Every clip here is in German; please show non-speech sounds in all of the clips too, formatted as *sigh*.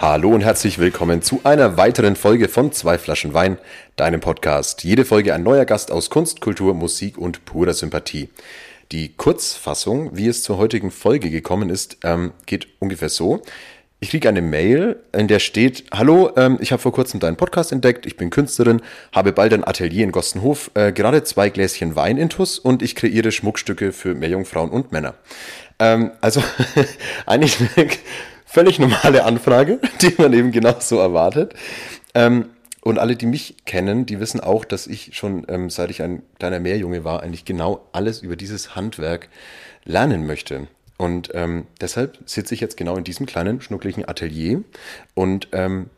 Hallo und herzlich willkommen zu einer weiteren Folge von Zwei Flaschen Wein, deinem Podcast. Jede Folge ein neuer Gast aus Kunst, Kultur, Musik und purer Sympathie. Die Kurzfassung, wie es zur heutigen Folge gekommen ist, ähm, geht ungefähr so. Ich kriege eine Mail, in der steht, Hallo, ähm, ich habe vor kurzem deinen Podcast entdeckt, ich bin Künstlerin, habe bald ein Atelier in Gostenhof, äh, gerade zwei Gläschen Wein in Tuss und ich kreiere Schmuckstücke für Meerjungfrauen und Männer. Ähm, also *laughs* eigentlich völlig normale Anfrage, *laughs* die man eben genau so erwartet. Ähm, und alle, die mich kennen, die wissen auch, dass ich schon, ähm, seit ich ein kleiner Meerjunge war, eigentlich genau alles über dieses Handwerk lernen möchte. Und ähm, deshalb sitze ich jetzt genau in diesem kleinen, schnucklichen Atelier und ähm,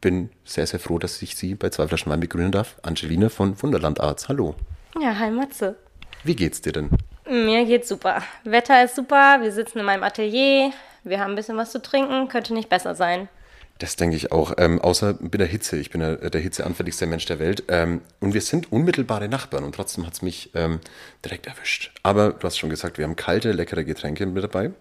bin sehr, sehr froh, dass ich Sie bei zwei Flaschen Wein begrüßen darf. Angelina von Wunderland Arts. Hallo. Ja, hi Matze. Wie geht's dir denn? Mir geht's super. Wetter ist super, wir sitzen in meinem Atelier, wir haben ein bisschen was zu trinken, könnte nicht besser sein. Das denke ich auch. Ähm, außer mit der Hitze. Ich bin der, der hitzeanfälligste Mensch der Welt. Ähm, und wir sind unmittelbare Nachbarn und trotzdem hat es mich ähm, direkt erwischt. Aber du hast schon gesagt, wir haben kalte, leckere Getränke mit dabei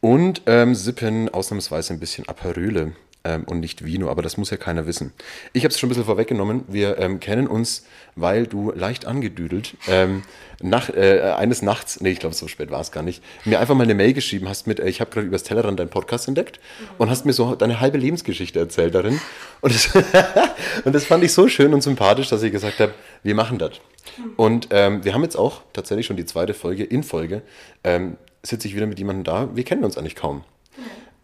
und ähm, sippen ausnahmsweise ein bisschen Aperole ähm, und nicht Vino, aber das muss ja keiner wissen. Ich habe es schon ein bisschen vorweggenommen. Wir ähm, kennen uns, weil du leicht angedüdelt ähm, nach, äh, eines Nachts, nee, ich glaube, so spät war es gar nicht, mir einfach mal eine Mail geschrieben hast mit, äh, ich habe gerade übers Tellerrand deinen Podcast entdeckt und hast mir so deine halbe Lebensgeschichte erzählt darin. Und das, *laughs* und das fand ich so schön und sympathisch, dass ich gesagt habe, wir machen das. Und ähm, wir haben jetzt auch tatsächlich schon die zweite Folge in Folge. Ähm, sitze ich wieder mit jemandem da, wir kennen uns eigentlich kaum.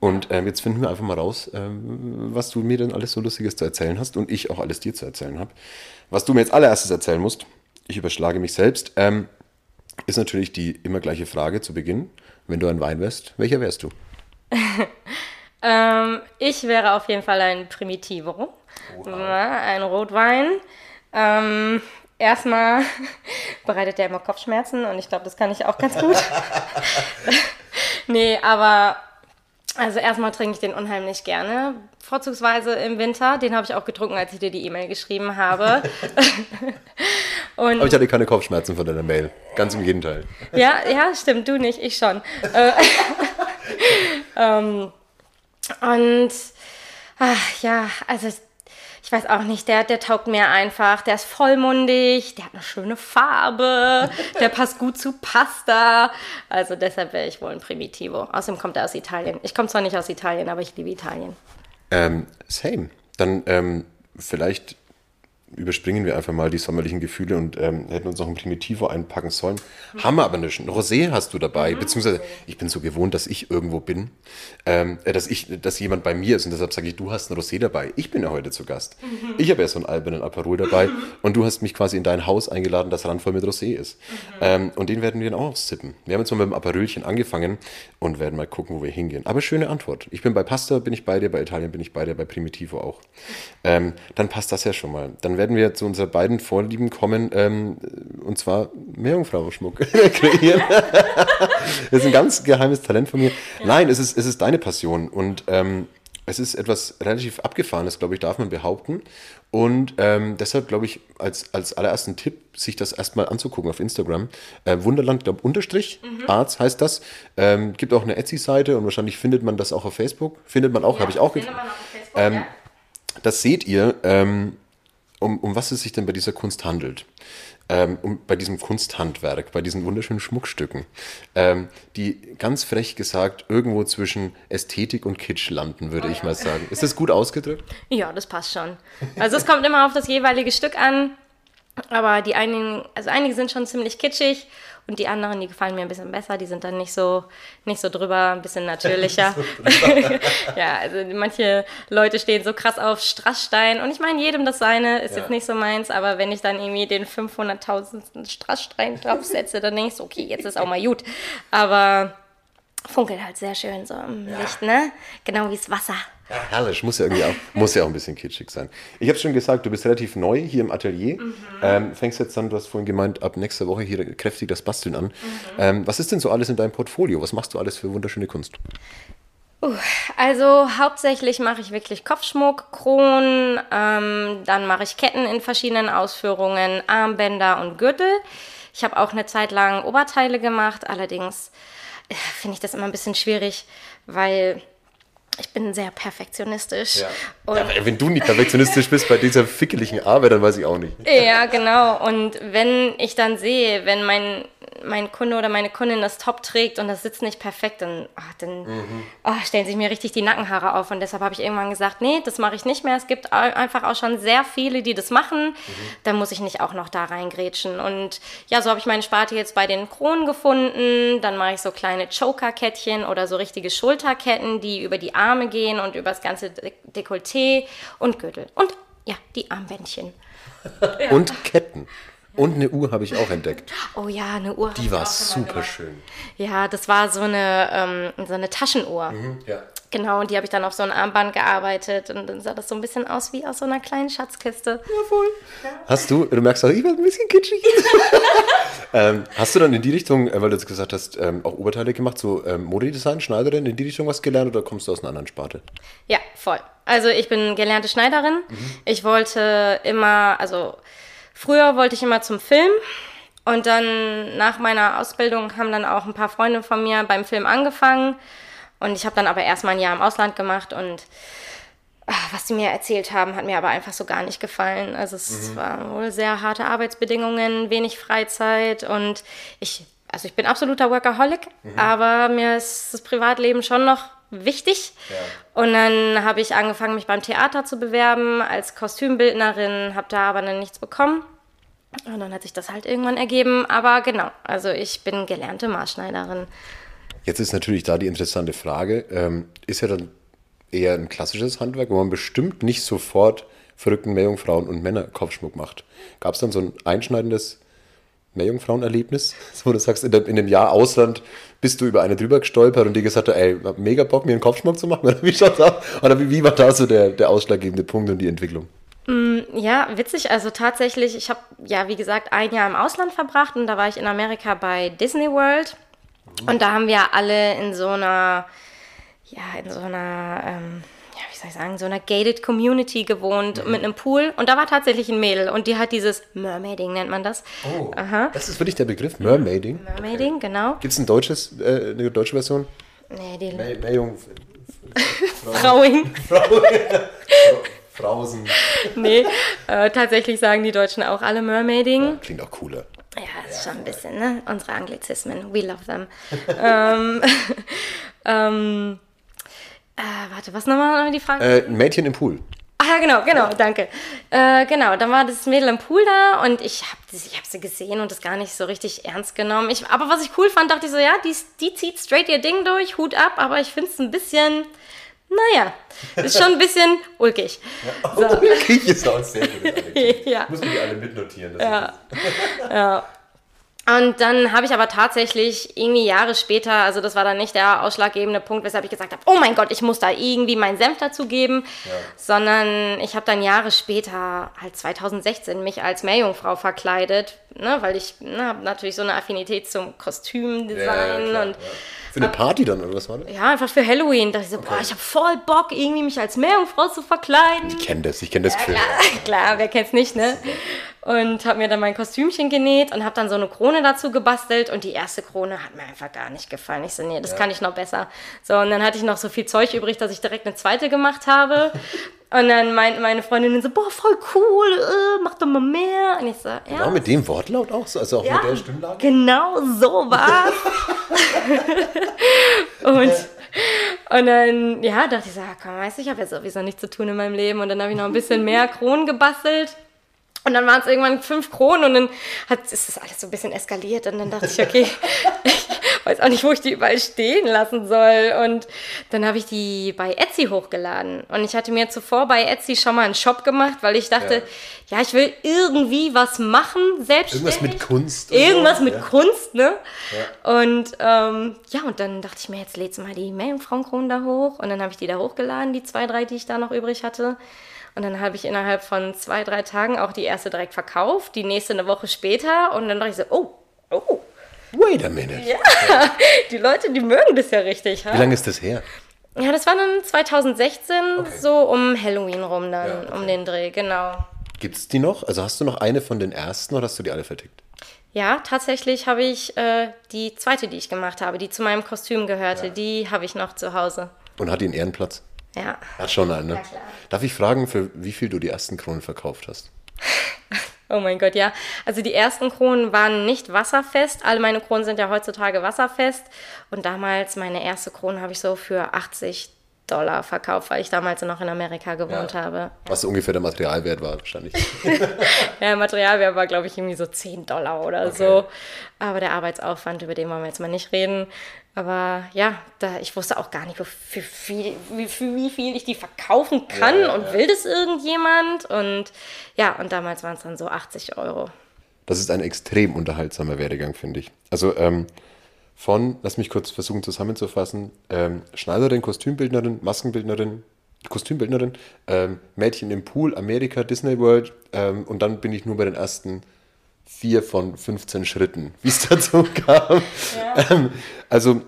Und ähm, jetzt finden wir einfach mal raus, ähm, was du mir denn alles so Lustiges zu erzählen hast und ich auch alles dir zu erzählen habe. Was du mir jetzt allererstes erzählen musst, ich überschlage mich selbst, ähm, ist natürlich die immer gleiche Frage zu Beginn. Wenn du ein Wein wärst, welcher wärst du? *laughs* Ähm, ich wäre auf jeden Fall ein Primitivo. Ja, ein Rotwein. Ähm, erstmal *laughs* bereitet der immer Kopfschmerzen und ich glaube, das kann ich auch ganz gut. *laughs* nee, aber also erstmal trinke ich den unheimlich gerne. Vorzugsweise im Winter. Den habe ich auch getrunken, als ich dir die E-Mail geschrieben habe. *laughs* und Aber ich hatte keine Kopfschmerzen von deiner Mail. Ganz im Gegenteil. ja, ja, stimmt, du nicht, ich schon. Äh, *laughs* ähm, und ach, ja, also ich weiß auch nicht, der, der taugt mir einfach. Der ist vollmundig, der hat eine schöne Farbe, *laughs* der passt gut zu Pasta. Also deshalb wäre ich wohl ein Primitivo. Außerdem kommt er aus Italien. Ich komme zwar nicht aus Italien, aber ich liebe Italien. Ähm, same. Dann ähm, vielleicht überspringen wir einfach mal die sommerlichen Gefühle und ähm, hätten uns noch ein Primitivo einpacken sollen. Haben wir aber nicht. Ein Rosé hast du dabei, beziehungsweise ich bin so gewohnt, dass ich irgendwo bin, ähm, äh, dass ich, dass jemand bei mir ist und deshalb sage ich, du hast ein Rosé dabei. Ich bin ja heute zu Gast. Ich habe ja so einen albernen Aperol dabei *laughs* und du hast mich quasi in dein Haus eingeladen, das randvoll mit Rosé ist. Ähm, und den werden wir dann auch sippen. Wir haben jetzt mal mit dem Aperölchen angefangen und werden mal gucken, wo wir hingehen. Aber schöne Antwort. Ich bin bei Pasta, bin ich bei dir, bei Italien bin ich bei dir, bei Primitivo auch. Ähm, dann passt das ja schon mal. Dann werden wir zu unseren beiden Vorlieben kommen, ähm, und zwar Meerjungfrau-Schmuck *laughs* kreieren. *laughs* das ist ein ganz geheimes Talent von mir. Nein, es ist, es ist deine Passion und ähm, es ist etwas relativ Abgefahrenes, glaube ich, darf man behaupten. Und ähm, deshalb glaube ich, als, als allerersten Tipp, sich das erstmal anzugucken auf Instagram. Äh, Wunderland, glaube Unterstrich, Arts heißt das. Ähm, gibt auch eine Etsy-Seite und wahrscheinlich findet man das auch auf Facebook. Findet man auch, habe ich auch gefunden. Ähm, ja. Das seht ihr, ähm, um, um was es sich denn bei dieser Kunst handelt. Ähm, um, bei diesem Kunsthandwerk, bei diesen wunderschönen Schmuckstücken, ähm, die ganz frech gesagt irgendwo zwischen Ästhetik und Kitsch landen, würde ich mal sagen. Ist das gut ausgedrückt? Ja, das passt schon. Also es kommt immer auf das jeweilige Stück an. Aber die einigen, also einige sind schon ziemlich kitschig und die anderen, die gefallen mir ein bisschen besser, die sind dann nicht so, nicht so drüber, ein bisschen *laughs* natürlicher. *laughs* ja, also manche Leute stehen so krass auf Strassstein und ich meine, jedem das seine, ist Ja. jetzt nicht so meins, aber wenn ich dann irgendwie den 500.000. Strassstein draufsetze, dann ich so, okay, jetzt ist auch mal gut. Aber funkelt halt sehr schön so im Licht, ne? Genau wie das Wasser. Herrlich, muss ja irgendwie auch, muss ja auch ein bisschen kitschig sein. Ich habe schon gesagt, du bist relativ neu hier im Atelier. Mhm. Ähm, fängst jetzt dann, du hast vorhin gemeint, ab nächster Woche hier kräftig das Basteln an. Mhm. Ähm, was ist denn so alles in deinem Portfolio? Was machst du alles für wunderschöne Kunst? Also hauptsächlich mache ich wirklich Kopfschmuck, Kronen, ähm, dann mache ich Ketten in verschiedenen Ausführungen, Armbänder und Gürtel. Ich habe auch eine Zeit lang Oberteile gemacht, allerdings äh, finde ich das immer ein bisschen schwierig, weil ich bin sehr perfektionistisch. Und Ja, wenn du nicht perfektionistisch bist bei dieser fickeligen Arbeit, dann weiß ich auch nicht. Ja, genau. Und wenn ich dann sehe, wenn mein, mein Kunde oder meine Kundin das Top trägt und das sitzt nicht perfekt, dann, ach, dann ach, stellen sich mir richtig die Nackenhaare auf. Und deshalb habe ich irgendwann gesagt, nee, das mache ich nicht mehr. Es gibt einfach auch schon sehr viele, die das machen. Da muss ich nicht auch noch da reingrätschen. Und ja, so habe ich meine Sparte jetzt bei den Kronen gefunden. Dann mache ich so kleine Choker-Kettchen oder so richtige Schulterketten, die über die Arme gehen und über das ganze De Dekolleté und Gürtel. Und ja, die Armbändchen. *laughs* Und Ketten. Und eine Uhr habe ich auch entdeckt. Oh ja, eine Uhr. Die war super schön. Ja, das war so eine, ähm, so eine Taschenuhr. Ja. Genau, und die habe ich dann auf so ein Armband gearbeitet und dann sah das so ein bisschen aus wie aus so einer kleinen Schatzkiste. Hast du, du merkst auch, ich werde ein bisschen kitschig. *laughs* ähm, hast du dann in die Richtung, äh, weil du jetzt gesagt hast, ähm, auch Oberteile gemacht, so ähm, Modedesign, Schneiderin, in die Richtung was gelernt oder kommst du aus einer anderen Sparte? Ja, voll. Also ich bin gelernte Schneiderin. Ich wollte immer, also früher wollte ich immer zum Film. Und dann nach meiner Ausbildung haben dann auch ein paar Freunde von mir beim Film angefangen. Und ich habe dann aber erstmal ein Jahr im Ausland gemacht und ah, was die mir erzählt haben, hat mir aber einfach so gar nicht gefallen. Also es waren wohl sehr harte Arbeitsbedingungen, wenig Freizeit und ich, also ich bin absoluter Workaholic, aber mir ist das Privatleben schon noch wichtig. Und dann habe ich angefangen, mich beim Theater zu bewerben als Kostümbildnerin, habe da aber dann nichts bekommen. Und dann hat sich das halt irgendwann ergeben. Aber genau, also ich bin gelernte Maßschneiderin. Jetzt ist natürlich da die interessante Frage, ähm, ist ja dann eher ein klassisches Handwerk, wo man bestimmt nicht sofort verrückten Meerjungfrauen und Männer Kopfschmuck macht. Gab es dann so ein einschneidendes Meerjungfrauenerlebnis, wo *laughs* du sagst, in, dem, in dem Jahr Ausland bist du über eine drüber gestolpert und die gesagt hat, ey, mega Bock, mir einen Kopfschmuck zu machen? *laughs* Oder wie schaut's aus? Oder wie, wie war da so der, der ausschlaggebende Punkt und die Entwicklung? Ja, witzig. Also tatsächlich, ich habe ja, wie gesagt, ein Jahr im Ausland verbracht und da war ich in Amerika bei Disney World. Und da haben wir alle in so einer, ja, in so einer, ähm, soll ich sagen, so einer gated Community gewohnt mit einem Pool. Und da war tatsächlich ein Mädel und die hat dieses Mermaiding, nennt man das. Oh, Aha. das ist wirklich der Begriff, Mermaiding. Mermaiding, genau. Gibt es ein deutsches, äh, eine deutsche Version? Nee, die Meer, Meerjung... *laughs* Frauing. *laughs* Frausen. Nee, äh, tatsächlich sagen die Deutschen auch alle Mermaiding. Klingt auch cooler. Ja, ist schon ein bisschen, ne? Unsere Anglizismen. We love them. *laughs* ähm, ähm, äh, warte, was nochmal die Frage? Äh, ein Mädchen im Pool. Ah ja, genau, genau, danke. Äh, genau, dann war das Mädel im Pool da und ich habe ich hab sie gesehen und das gar nicht so richtig ernst genommen. Ich, aber was ich cool fand, dachte ich so, ja, die, die zieht straight ihr Ding durch, Hut ab, aber ich finde es ein bisschen, naja, ist schon ein bisschen *laughs* ulkig. Ich ist auch sehr gut. *laughs* Ja. Muss man die alle mitnotieren. Das Ja. ja. Und dann habe ich aber tatsächlich irgendwie Jahre später, also das war dann nicht der ausschlaggebende Punkt, weshalb ich gesagt habe, oh mein Gott, ich muss da irgendwie meinen Senf dazugeben, sondern ich habe dann Jahre später, halt 2016, mich als Meerjungfrau verkleidet, ne, weil ich ne, habe natürlich so eine Affinität zum Kostümdesign und Für eine Party dann, oder was war das? ja, einfach für Halloween. Da dachte ich so, boah, ich habe voll Bock, irgendwie mich als Meerjungfrau zu verkleiden. Ich kenne das, ich kenne das Gefühl. Klar, *laughs* klar, wer kennt's nicht, ne? Und habe mir dann mein Kostümchen genäht und habe dann so eine Krone dazu gebastelt und die erste Krone hat mir einfach gar nicht gefallen. Ich so, nee, das kann ich noch besser. So, und dann hatte ich noch so viel Zeug übrig, dass ich direkt eine zweite gemacht habe. *laughs* Und dann meinten meine Freundinnen so, boah, voll cool, äh, mach doch mal mehr. Und ich so, ja. Genau mit dem Wortlaut auch so, also auch Ja, mit der Stimmlage. Genau so war's. *laughs* und, und dann, ja, dachte ich so, ja, komm, weißt du, ich habe ja sowieso nichts zu tun in meinem Leben. Und dann habe ich noch ein bisschen mehr Kronen gebastelt. Und dann waren es irgendwann fünf Kronen und dann hat, ist das alles so ein bisschen eskaliert. Und dann dachte ich, okay, *laughs* ich weiß auch nicht, wo ich die überall stehen lassen soll. Und dann habe ich die bei Etsy hochgeladen. Und ich hatte mir zuvor bei Etsy schon mal einen Shop gemacht, weil ich dachte, ja, ich will irgendwie was machen, selbstständig. Irgendwas mit Kunst. Irgendwas so, mit ja. Kunst, ne? Und ähm, ja, und dann dachte ich mir, jetzt lädst du mal die Meerjungfrauenkronen da hoch. Und dann habe ich die da hochgeladen, die zwei, drei, die ich da noch übrig hatte. Und dann habe ich innerhalb von zwei, drei Tagen auch die erste direkt verkauft, die nächste eine Woche später. Und dann dachte ich so, oh, oh, Wait a minute. *laughs* die Leute, die mögen das ja richtig. Wie Ha? lange ist das her? Ja, das war dann 2016, so um Halloween rum dann, Ja, okay. um den Dreh, genau. Gibt es die noch? Also hast du noch eine von den ersten oder hast du die alle vertickt? Ja, tatsächlich habe ich äh, die zweite, die ich gemacht habe, die zu meinem Kostüm gehörte, die habe ich noch zu Hause. Und hat die einen Ehrenplatz? Ja. Hat schon einen, ne? Ja, klar. Darf ich fragen, für wie viel du die ersten Kronen verkauft hast? *laughs* Oh mein Gott, ja. Also die ersten Kronen waren nicht wasserfest. Alle meine Kronen sind ja heutzutage wasserfest. Und damals, meine erste Krone habe ich so für 80 Dollar verkauft, weil ich damals noch in Amerika gewohnt habe. Was ungefähr der Materialwert war, wahrscheinlich. *laughs* Ja, Materialwert war, glaube ich, irgendwie so 10 Dollar oder so. Aber der Arbeitsaufwand, über den wollen wir jetzt mal nicht reden. Aber ja, da, ich wusste auch gar nicht, für, viel, wie, für wie viel ich die verkaufen kann und will das irgendjemand. Und ja, und damals waren es dann so 80 Euro. Das ist ein extrem unterhaltsamer Werdegang, finde ich. Also ähm, von, lass mich kurz versuchen zusammenzufassen, ähm, Schneiderin, Kostümbildnerin, Maskenbildnerin, Kostümbildnerin, ähm, Mädchen im Pool, Amerika, Disney World ähm, und dann bin ich nur bei den ersten vier von 15 Schritten, *laughs* wie es dazu kam. Ähm, also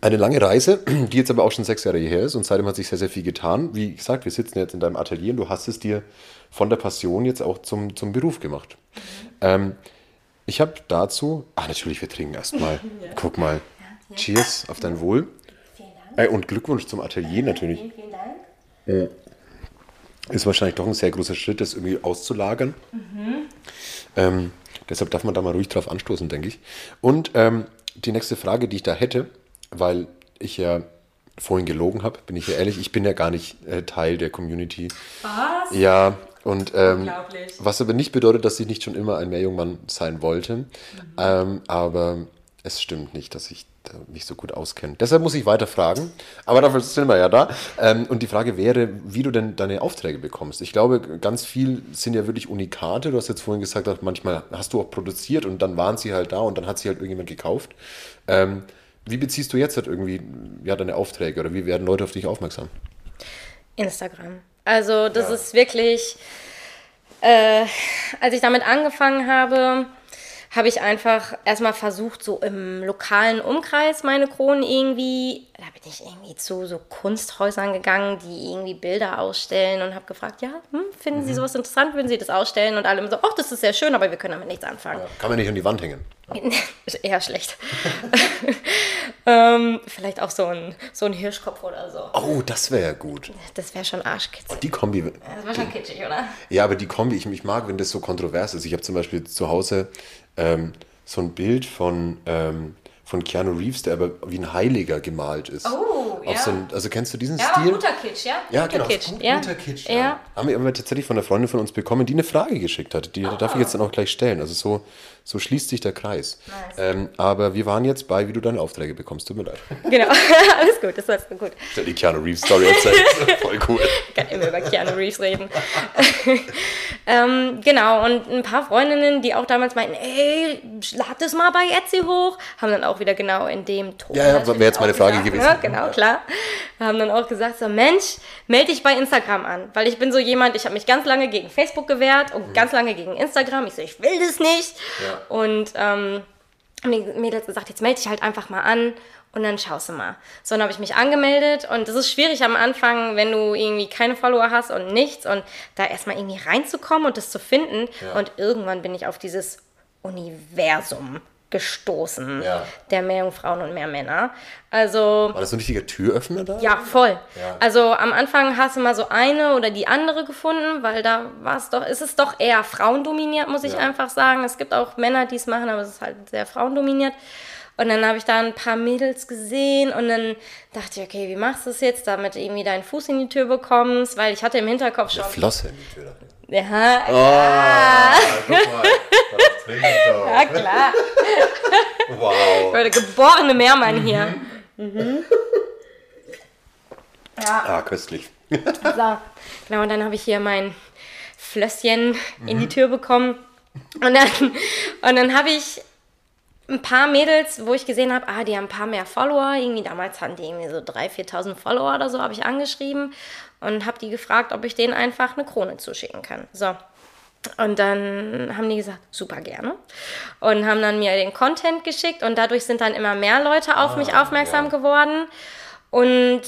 eine lange Reise, die jetzt aber auch schon sechs Jahre her ist und seitdem hat sich sehr, sehr viel getan. Wie gesagt, wir sitzen jetzt in deinem Atelier und du hast es dir von der Passion jetzt auch zum, zum Beruf gemacht. Ähm, ich habe dazu, ah natürlich, wir trinken erstmal. *laughs* Guck mal. Cheers auf dein Wohl. Äh, und Glückwunsch zum Atelier natürlich. Vielen Dank. Ist wahrscheinlich doch ein sehr großer Schritt, das irgendwie auszulagern. Ähm, deshalb darf man da mal ruhig drauf anstoßen, denke ich. Und ähm, die nächste Frage, die ich da hätte, weil ich ja vorhin gelogen habe, bin ich ja ehrlich, ich bin ja gar nicht äh, Teil der Community. Was? Ja, und ähm, was aber nicht bedeutet, dass ich nicht schon immer ein Meerjungmann sein wollte. Mhm. Ähm, aber es stimmt nicht, dass ich da mich so gut auskenne. Deshalb muss ich weiter fragen. Aber dafür sind wir ja da. Ähm, und die Frage wäre, wie du denn deine Aufträge bekommst. Ich glaube, ganz viel sind ja wirklich Unikate. Du hast jetzt vorhin gesagt, dass manchmal hast du auch produziert und dann waren sie halt da und dann hat sie halt irgendjemand gekauft. Ähm, wie beziehst du jetzt halt irgendwie ja, deine Aufträge oder wie werden Leute auf dich aufmerksam? Instagram. Also das ist wirklich, äh, als ich damit angefangen habe, habe ich einfach erstmal versucht, so im lokalen Umkreis meine Kronen irgendwie, da bin ich irgendwie zu so Kunsthäusern gegangen, die irgendwie Bilder ausstellen und habe gefragt, ja, hm, finden Mhm. Sie sowas interessant, würden Sie das ausstellen? Und alle immer so, ach, das ist sehr schön, aber wir können damit nichts anfangen. Kann man nicht an die Wand hängen. *laughs* Eher schlecht. *laughs* ähm, vielleicht auch so ein, so ein Hirschkopf oder so. Oh, das wäre ja gut. Das wäre schon arschkitzig. Die Kombi. Das war schon kitschig, oder? Ja, aber die Kombi, ich, ich mag, wenn das so kontrovers ist. Ich habe zum Beispiel zu Hause ähm, so ein Bild von, ähm, von Keanu Reeves, der aber wie ein Heiliger gemalt ist. Oh, ja. so ein, also kennst du diesen Ja, Stil? guter Kitsch, ja? Ja, guter genau. Kitsch. Gut, ja. Guter Kitsch. Ja. Haben wir aber tatsächlich von einer Freundin von uns bekommen, die eine Frage geschickt hat. Die darf ich jetzt dann auch gleich stellen. Also so, so schließt sich der Kreis. Ähm, aber wir waren jetzt bei, wie du deine Aufträge bekommst. Tut mir leid. *laughs* Genau, *laughs* alles gut, das war gut. Stell die Keanu Reeves Story erzählen. *laughs* Voll cool. Ich kann immer über Keanu Reeves reden. ähm, genau, und ein paar Freundinnen, die auch damals meinten, ey, lad das mal bei Etsy hoch, haben dann auch wieder genau in dem Ton. Ja, ja, wäre jetzt meine Frage gesagt, gewesen. Ja, genau, klar. Haben dann auch gesagt, so Mensch, melde dich bei Instagram an. Weil ich bin so jemand, ich habe mich ganz lange gegen Facebook gewehrt und ganz lange gegen Instagram. Ich so, ich will das nicht. Ja. Und ähm, haben die Mädels gesagt, jetzt melde dich halt einfach mal an und dann schaust du mal. So, dann habe ich mich angemeldet und das ist schwierig am Anfang, wenn du irgendwie keine Follower hast und nichts und da erstmal irgendwie reinzukommen und das zu finden. Ja. Und irgendwann bin ich auf dieses Universum gestoßen, Ja. der Meerjungfrauen und Meermänner. Also War das so ein richtiger Türöffner da? ja, voll. Ja. Also am Anfang hast du mal so eine oder die andere gefunden, weil da war es doch, ist es doch eher frauendominiert, muss ich Ja. einfach sagen. Es gibt auch Männer, die es machen, aber es ist halt sehr frauendominiert. Und dann habe ich da ein paar Mädels gesehen und dann dachte ich, okay, wie machst du das jetzt, damit du irgendwie deinen Fuß in die Tür bekommst? Weil ich hatte im Hinterkopf schon. Flosse in die Tür. Ja, Oh, guck mal. ja klar. Wow. Ich war der geborene Meermann hier. Ah, köstlich. So, genau, und dann habe ich hier mein Flösschen in die Tür bekommen. Und dann, und dann habe ich ein paar Mädels, wo ich gesehen habe, ah, die haben ein paar mehr Follower. Irgendwie damals hatten die irgendwie so 3.000, 4.000 Follower oder so, habe ich angeschrieben und habe die gefragt, ob ich denen einfach eine Krone zuschicken kann. So. Und dann haben die gesagt, super gerne. Und haben dann mir den Content geschickt und dadurch sind dann immer mehr Leute auf mich aufmerksam ja. geworden. Und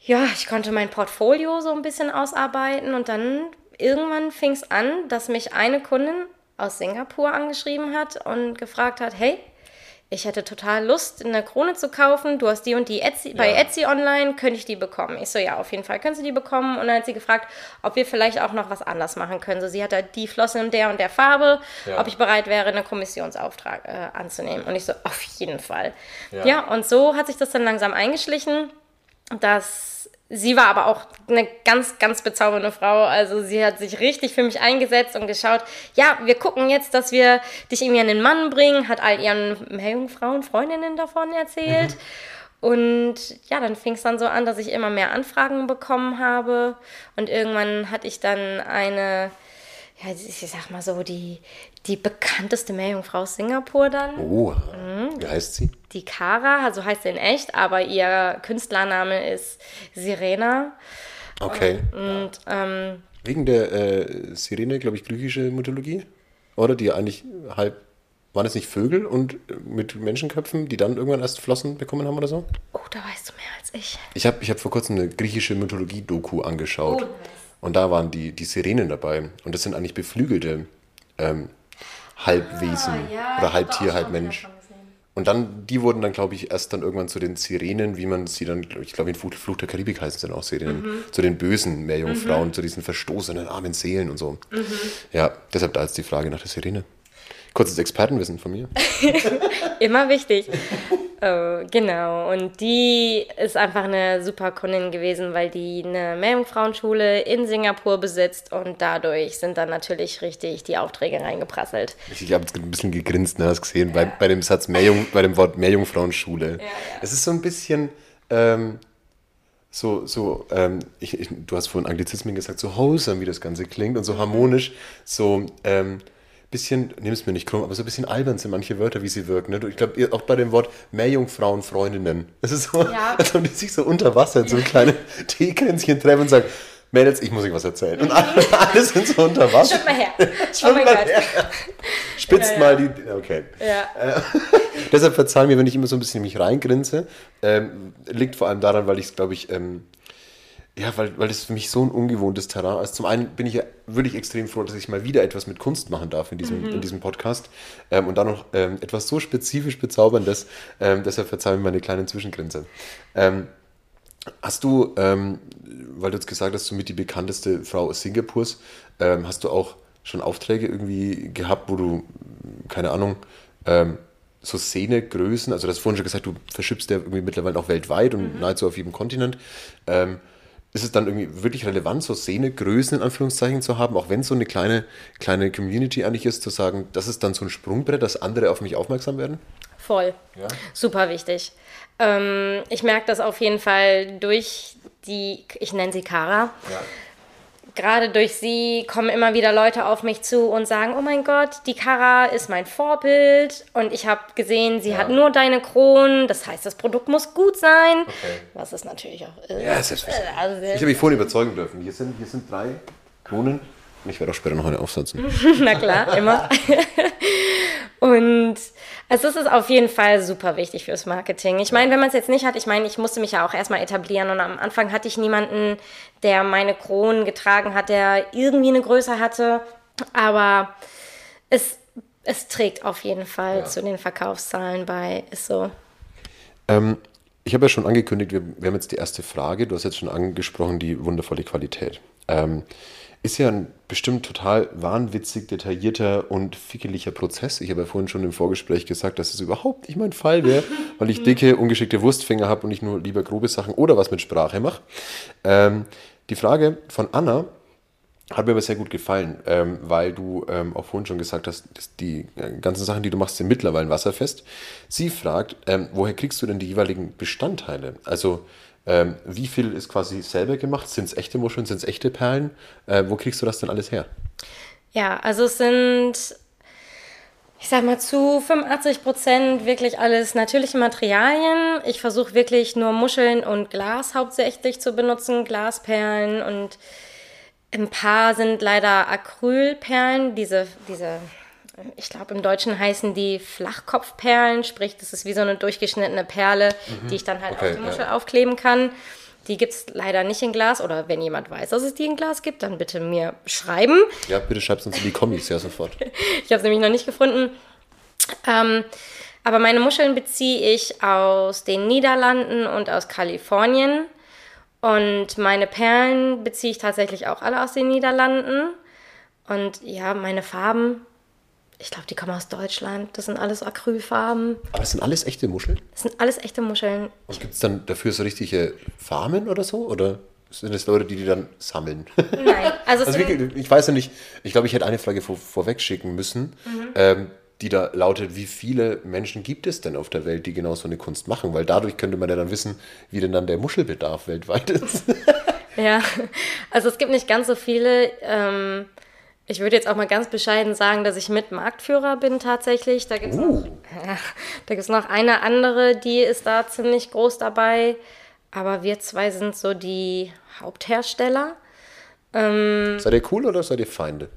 ja, ich konnte mein Portfolio so ein bisschen ausarbeiten und dann irgendwann fing es an, dass mich eine Kundin aus Singapur angeschrieben hat und gefragt hat, hey, ich hätte total Lust, eine Krone zu kaufen. Du hast die und die Etsy, bei Etsy online, könnte ich die bekommen? Ich so, ja, auf jeden Fall können Sie die bekommen. Und dann hat sie gefragt, ob wir vielleicht auch noch was anders machen können. So, sie hat da die Flosse in der und der Farbe, Ja. ob ich bereit wäre, einen Kommissionsauftrag äh, anzunehmen. Und ich so, auf jeden Fall. Ja. ja, und so hat sich das dann langsam eingeschlichen dass sie war aber auch eine ganz, ganz bezaubernde Frau. Also sie hat sich richtig für mich eingesetzt und geschaut, ja, wir gucken jetzt, dass wir dich irgendwie an den Mann bringen, hat all ihren Meerjungfrauen, Freundinnen davon erzählt. Und ja, dann fing es dann so an, dass ich immer mehr Anfragen bekommen habe. Und irgendwann hatte ich dann eine, ja, ich sag mal so, die, die bekannteste Meerjungfrau aus Singapur dann Oh, Mhm. wie heißt sie? die Kara, also heißt sie in echt, aber ihr Künstlername ist Sirena. Okay. Und ähm, Wegen der äh, Sirene, glaube ich, griechische Mythologie? Oder die eigentlich halb. Waren es nicht Vögel und äh, mit Menschenköpfen, die dann irgendwann erst Flossen bekommen haben oder so? oh, da weißt du mehr als ich. Ich habe ich hab vor kurzem eine griechische Mythologie-Doku angeschaut. Oh. Und da waren die, die Sirenen dabei. Und das sind eigentlich beflügelte ähm, Halbwesen. oder halb Tier, halb Mensch. Und dann, die wurden dann, glaube ich, erst dann irgendwann zu den Sirenen, wie man sie dann, ich glaube, in Fluch, Fluch der Karibik heißen sie dann auch Sirenen, Mhm. zu den bösen Meerjungfrauen, zu diesen verstoßenen armen Seelen und so. Mhm. Ja, deshalb da jetzt die Frage nach der Sirene. Kurzes Expertenwissen von mir. *laughs* Immer wichtig. äh, genau. Und die ist einfach eine super Kundin gewesen, weil die eine Meerjungfrauenschule in Singapur besitzt und dadurch sind dann natürlich richtig die Aufträge reingeprasselt. Ich habe jetzt ein bisschen gegrinst, ne, hast gesehen, bei, bei dem Satz Meerjung, bei dem Wort Meerjungfrauenschule. Es ist so ein bisschen ähm, so, so ähm, ich, ich, du hast vorhin Anglizismen gesagt, so wholesome, wie das Ganze klingt und so harmonisch, so ähm, bisschen, nimm es mir nicht krumm, aber so ein bisschen albern sind manche Wörter, wie sie wirken. Ne? Ich glaube, auch bei dem Wort Meerjungfrauen, Freundinnen. Es ist so, Ja. *laughs* als ob die sich so unter Wasser in so ein kleines *laughs* Teekränzchen treffen und sagen, Mädels, ich muss euch was erzählen. Und alle, *laughs* alle sind so unter Wasser. Schaut mal her. Oh mein mal Gott. her. Spitzt Ja, mal die. Okay. Ja. Deshalb verzeih mir, wenn ich immer so ein bisschen mich reingrinse. Ähm, liegt vor allem daran, weil ich es, glaube ich, ähm, ja, weil, weil das für mich so ein ungewohntes Terrain ist. Zum einen bin ich ja wirklich extrem froh, dass ich mal wieder etwas mit Kunst machen darf in diesem, in diesem Podcast. Ähm, und dann noch ähm, etwas so spezifisch Bezauberndes. Ähm, deshalb verzeih mir meine kleinen Zwischengrenze. Ähm, Hast du, ähm, weil du jetzt gesagt hast, du mit die bekannteste Frau aus Singapurs, ähm, hast du auch schon Aufträge irgendwie gehabt, wo du, keine Ahnung, so Szenegrößen, also du hast vorhin schon gesagt, du verschippst ja irgendwie mittlerweile auch weltweit und nahezu auf jedem Kontinent. Ähm, ist es dann irgendwie wirklich relevant, so Szenegrößen in Anführungszeichen zu haben, auch wenn es so eine kleine, kleine Community eigentlich ist, zu sagen, das ist dann so ein Sprungbrett, dass andere auf mich aufmerksam werden? Voll. Super wichtig. Ähm, ich merke das auf jeden Fall durch die, ich nenne sie Kara. Gerade durch sie kommen immer wieder Leute auf mich zu und sagen, oh mein Gott, die Kara ist mein Vorbild und ich habe gesehen, sie hat nur deine Kronen, das heißt, das Produkt muss gut sein, was es natürlich auch ist. Ja, selbstverständlich. Also, Ich habe mich vorhin überzeugen dürfen. Hier sind, hier sind drei Kronen. Und ich werde auch später noch eine aufsetzen. *laughs* Na klar, immer. *laughs* Und also es ist auf jeden Fall super wichtig fürs Marketing. Ich meine, wenn man es jetzt nicht hat, ich meine, ich musste mich ja auch erstmal etablieren und am Anfang hatte ich niemanden, der meine Kronen getragen hat, der irgendwie eine Größe hatte. Aber es, es trägt auf jeden Fall zu den Verkaufszahlen bei, ist so. Ähm, ich habe ja schon angekündigt, wir, wir haben jetzt die erste Frage. Du hast jetzt schon angesprochen, die wundervolle Qualität. Ähm, Ist ja ein bestimmt total wahnwitzig, detaillierter und fickeliger Prozess. Ich habe ja vorhin schon im Vorgespräch gesagt, dass es überhaupt nicht mein Fall wäre, *laughs* weil ich dicke, ungeschickte Wurstfinger habe und ich nur lieber grobe Sachen oder was mit Sprache mache. Ähm, die Frage von Anna hat mir aber sehr gut gefallen, ähm, weil du ähm, auch vorhin schon gesagt hast, dass die äh, ganzen Sachen, die du machst, sind mittlerweile wasserfest. Sie fragt, ähm, woher kriegst du denn die jeweiligen Bestandteile? Also ähm, wie viel ist quasi selber gemacht? Sind es echte Muscheln? Sind es echte Perlen? Äh, wo kriegst du das denn alles her? Ja, also es sind, ich sag mal, zu 85 Prozent wirklich alles natürliche Materialien. Ich versuche wirklich nur Muscheln und Glas hauptsächlich zu benutzen, Glasperlen und ein paar sind leider Acrylperlen, diese, diese, ich glaube im Deutschen heißen die Flachkopfperlen, sprich, das ist wie so eine durchgeschnittene Perle, die ich dann halt Okay, auf die Muschel ja. aufkleben kann. Die gibt es leider nicht in Glas oder wenn jemand weiß, dass es die in Glas gibt, dann bitte mir schreiben. Ja, bitte schreib's uns in die Kommis, ja, sofort. *laughs* Ich habe es nämlich noch nicht gefunden. Ähm, aber meine Muscheln beziehe ich aus den Niederlanden und aus Kalifornien. Und meine Perlen beziehe ich tatsächlich auch alle aus den Niederlanden. Und ja, meine Farben, ich glaube, die kommen aus Deutschland. Das sind alles Acrylfarben. Aber es sind alles echte Muscheln? Das sind alles echte Muscheln. Und gibt es dann dafür so richtige Farmen oder so? Oder sind es Leute, die die dann sammeln? Nein, also, *laughs* Also wirklich, ich weiß ja nicht, ich glaube, ich hätte eine Frage vor, vorweg schicken müssen, ähm, die da lautet, wie viele Menschen gibt es denn auf der Welt, die genau so eine Kunst machen? Weil dadurch könnte man ja dann wissen, wie denn dann der Muschelbedarf weltweit ist. *laughs* Ja, also es gibt nicht ganz so viele. Ähm, ich würde jetzt auch mal ganz bescheiden sagen, dass ich mit Marktführer bin tatsächlich. Da gibt es noch, ja, *laughs* da gibt's noch eine andere, die ist da ziemlich groß dabei. Aber wir zwei sind so die Haupthersteller. seid ihr cool oder seid ihr Feinde?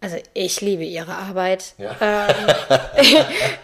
Also ich liebe ihre Arbeit. Ja. *laughs*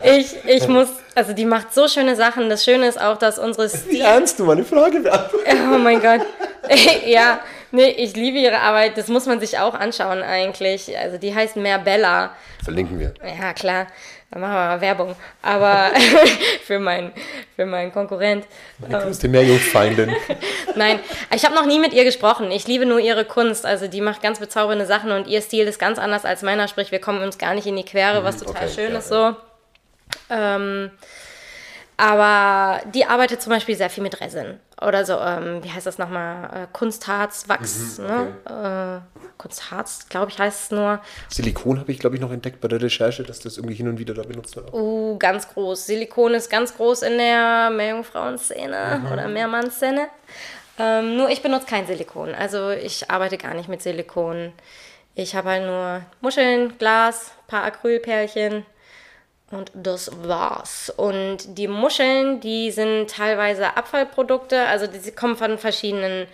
Ich, ich muss, also die macht so schöne Sachen. Das Schöne ist auch, dass unsere Wie ernst du meine Frage beantwortest? Oh mein Gott. *laughs* ja, nee, ich liebe ihre Arbeit. Das muss man sich auch anschauen eigentlich. Also die heißt Merbella. Verlinken wir. Ja, klar. Dann machen wir mal Werbung. Aber *laughs* für meinen für meinen Konkurrent. Meine größte Meerjungfeindin. *laughs* Nein, ich habe noch nie mit ihr gesprochen. Ich liebe nur ihre Kunst. Also die macht ganz bezaubernde Sachen und ihr Stil ist ganz anders als meiner. Sprich, wir kommen uns gar nicht in die Quere, was total Mhm, okay, schön ja, ist so. Ähm, aber die arbeitet zum Beispiel sehr viel mit Resin. Oder so, ähm, wie heißt das nochmal? Äh, Kunstharz, Wachs, Mhm, ne? Äh, Kunstharz, glaube ich, heißt es nur. Silikon habe ich, glaube ich, noch entdeckt bei der Recherche, dass das irgendwie hin und wieder da benutzt wird. Uh, ganz groß. Silikon ist ganz groß in der Meerjungfrauenszene oder Mehrmannszene. Ähm, nur ich benutze kein Silikon. Also ich arbeite gar nicht mit Silikon. Ich habe halt nur Muscheln, Glas, paar Acrylperlchen und das war's. Und die Muscheln, die sind teilweise Abfallprodukte, also die kommen von verschiedenen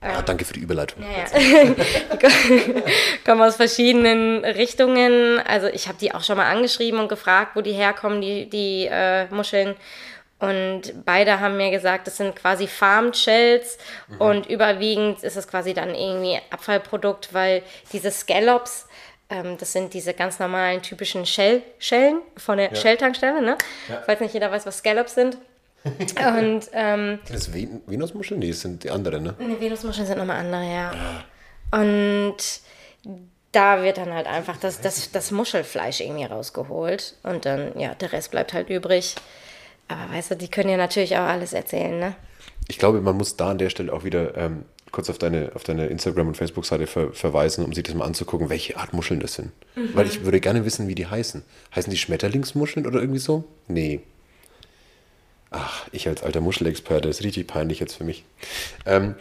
Ah, danke für die Überleitung. ja, ja. *laughs* Die ko- kommen aus verschiedenen Richtungen. Also ich habe die auch schon mal angeschrieben und gefragt, wo die herkommen, die, die äh, Muscheln. Und beide haben mir gesagt, das sind quasi Farmed Shells und überwiegend ist es quasi dann irgendwie Abfallprodukt, weil diese Scallops, ähm, das sind diese ganz normalen typischen Shell, Schellen von der Shell-Tankstelle, ne? Falls nicht jeder weiß, was Scallops sind. *laughs* und ähm, Sind das Ven Venusmuscheln? Nee, das sind die anderen, ne? Ne, Venusmuscheln sind nochmal andere, ja. Und da wird dann halt einfach das, das, das Muschelfleisch irgendwie rausgeholt. Und dann, ja, der Rest bleibt halt übrig. Aber weißt du, die können ja natürlich auch alles erzählen, ne? Ich glaube, man muss da an der Stelle auch wieder ähm, kurz auf deine, auf deine Instagram- und Facebook-Seite ver verweisen, um sich das mal anzugucken, welche Art Muscheln das sind. Weil ich würde gerne wissen, wie die heißen. Heißen die Schmetterlingsmuscheln oder irgendwie so? Nee. Ach, ich als alter Muschelexperte, ist richtig peinlich jetzt für mich. Ähm,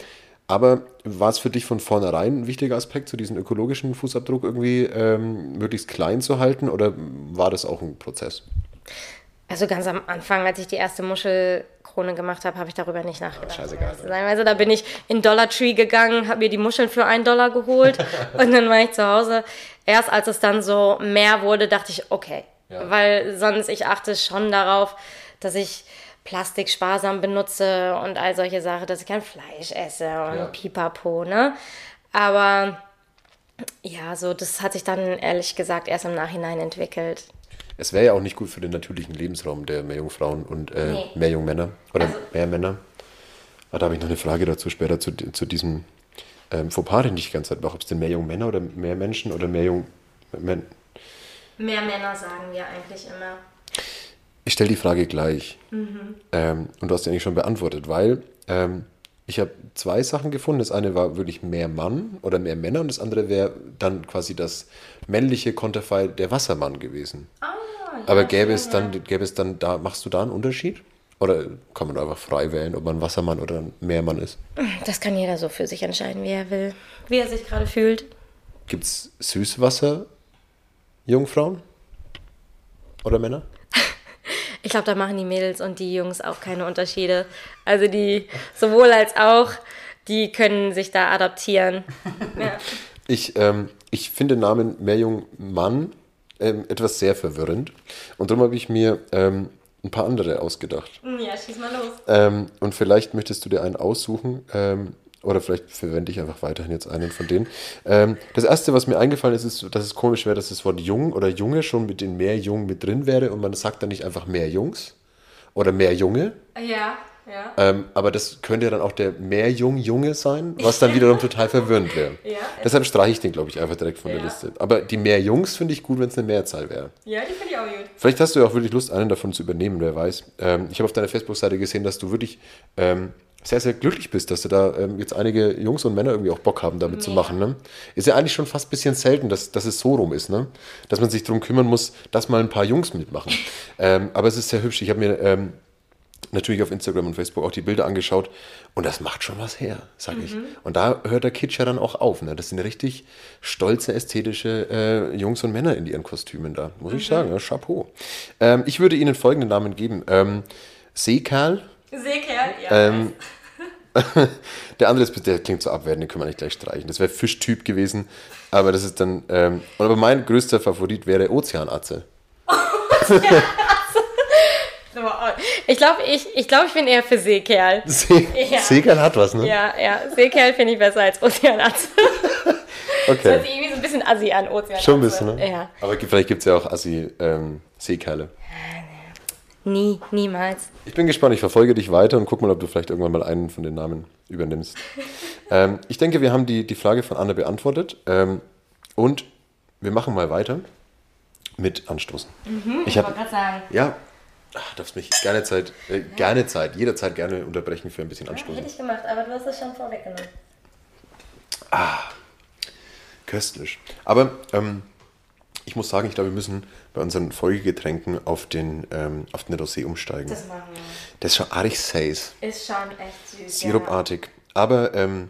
aber war es für dich von vornherein ein wichtiger Aspekt, so diesen ökologischen Fußabdruck irgendwie ähm, möglichst klein zu halten oder war das auch ein Prozess? Also ganz am Anfang, als ich die erste Muschelkrone gemacht habe, habe ich darüber nicht nachgedacht. scheißegal, zu sein. Also da bin ich in Dollar Tree gegangen, habe mir die Muscheln für einen Dollar geholt *laughs* und dann war ich zu Hause. Erst als es dann so mehr wurde, dachte ich, okay. Ja. Weil sonst, ich achte schon darauf, dass ich Plastik sparsam benutze und all solche Sachen, dass ich kein Fleisch esse und Ja. pipapo, ne? Aber ja, so, das hat sich dann ehrlich gesagt erst im Nachhinein entwickelt. Es wäre ja auch nicht gut für den natürlichen Lebensraum der Meerjungfrauen und äh, Nee. Meerjungmänner oder Meermänner. Ah, da habe ich noch eine Frage dazu später zu, zu diesem ähm, Fauxpas, den ich die ganze Zeit mache, ob es denn mehr junge Männer oder mehr Menschen oder mehr jung Men Mehr Männer sagen wir eigentlich immer. Ich stelle die Frage gleich. Ähm, und du hast die eigentlich schon beantwortet, weil ähm, ich habe zwei Sachen gefunden. Das eine war wirklich mehr Mann oder mehr Männer und das andere wäre dann quasi das männliche Konterfei der Wassermann gewesen. Aber gäbe es dann, gäbe es dann da, machst du da einen Unterschied? Oder kann man einfach frei wählen, ob man Wassermann oder ein Meermann ist? Das kann jeder so für sich entscheiden, wie er will. Wie er sich gerade fühlt. Gibt es Süßwasser-Jungfrauen? Oder Männer? Ich glaube, da machen die Mädels und die Jungs auch keine Unterschiede. Also die sowohl als auch, die können sich da adaptieren. *laughs* Ja. Ich, ähm, ich finde den Namen Meerjungmann ähm, etwas sehr verwirrend. Und darum habe ich mir ähm, ein paar andere ausgedacht. ja, schieß mal los. Ähm, und vielleicht möchtest du dir einen aussuchen. Oder vielleicht verwende ich einfach weiterhin jetzt einen von denen. Ähm, das erste, was mir eingefallen ist, ist, dass es komisch wäre, dass das Wort Jung oder Junge schon mit den mehr Jung mit drin wäre und man sagt dann nicht einfach mehr Jungs oder mehr Junge. Ja, ja. Ähm, aber das könnte ja dann auch der mehr Jung Junge sein, was dann wiederum *laughs* total verwirrend wäre. Ja. Deshalb streiche ich den, glaube ich, einfach direkt von der Ja. Liste. Aber die mehr Jungs finde ich gut, wenn es eine Mehrzahl wäre. Ja, die finde ich auch gut. Vielleicht hast du ja auch wirklich Lust, einen davon zu übernehmen, wer weiß. Ähm, ich habe auf deiner Facebook-Seite gesehen, dass du wirklich ähm, sehr, sehr glücklich bist, dass du da ähm, jetzt einige Jungs und Männer irgendwie auch Bock haben, damit zu machen. Ne? Ist ja eigentlich schon fast ein bisschen selten, dass, dass es so rum ist, ne? dass man sich darum kümmern muss, dass mal ein paar Jungs mitmachen. *laughs* ähm, aber es ist sehr hübsch. Ich habe mir ähm, natürlich auf Instagram und Facebook auch die Bilder angeschaut und das macht schon was her, sag ich. Und da hört der Kitsch ja dann auch auf. Ne? Das sind richtig stolze, ästhetische äh, Jungs und Männer in ihren Kostümen da, muss ich sagen. Ja, Chapeau. Ähm, ich würde Ihnen folgenden Namen geben. Ähm, Seekerl, Seekerl, ja. ähm, *laughs* der andere ist, der klingt so abwertend, den können wir nicht gleich streichen. Das wäre Fischtyp gewesen, aber das ist dann, ähm, aber mein größter Favorit wäre Ozeanatze. *laughs* Ich glaube, ich, ich, glaub, ich bin eher für Seekerl. See Ja. Seekerl hat was, ne? Ja, ja. Seekerl finde ich besser als Ozeanatze. *laughs* Okay. Hört sich irgendwie so ein bisschen assi an, Ozeanatze. Schon ein bisschen, ne? Ja. Aber vielleicht gibt es ja auch Assi ähm, Seekerle. Nie, niemals. Ich bin gespannt, ich verfolge dich weiter und guck mal, ob du vielleicht irgendwann mal einen von den Namen übernimmst. *laughs* ähm, ich denke, wir haben die, die Frage von Anna beantwortet. Ähm, und wir machen mal weiter mit Anstoßen. ich habe gerade sagen. Ja, ach, darfst mich gerne Zeit, äh, gerne Zeit, jederzeit gerne unterbrechen für ein bisschen Anstoßen. Hätte ich gemacht, aber du hast es schon vorweggenommen. Köstlich. Aber ähm, ich muss sagen, ich glaube, wir müssen bei unseren Folgegetränken auf den, ähm, auf den Rosé umsteigen. Das machen wir. Das ist schon arg says, Ist schon echt süß. sirupartig. Aber ähm,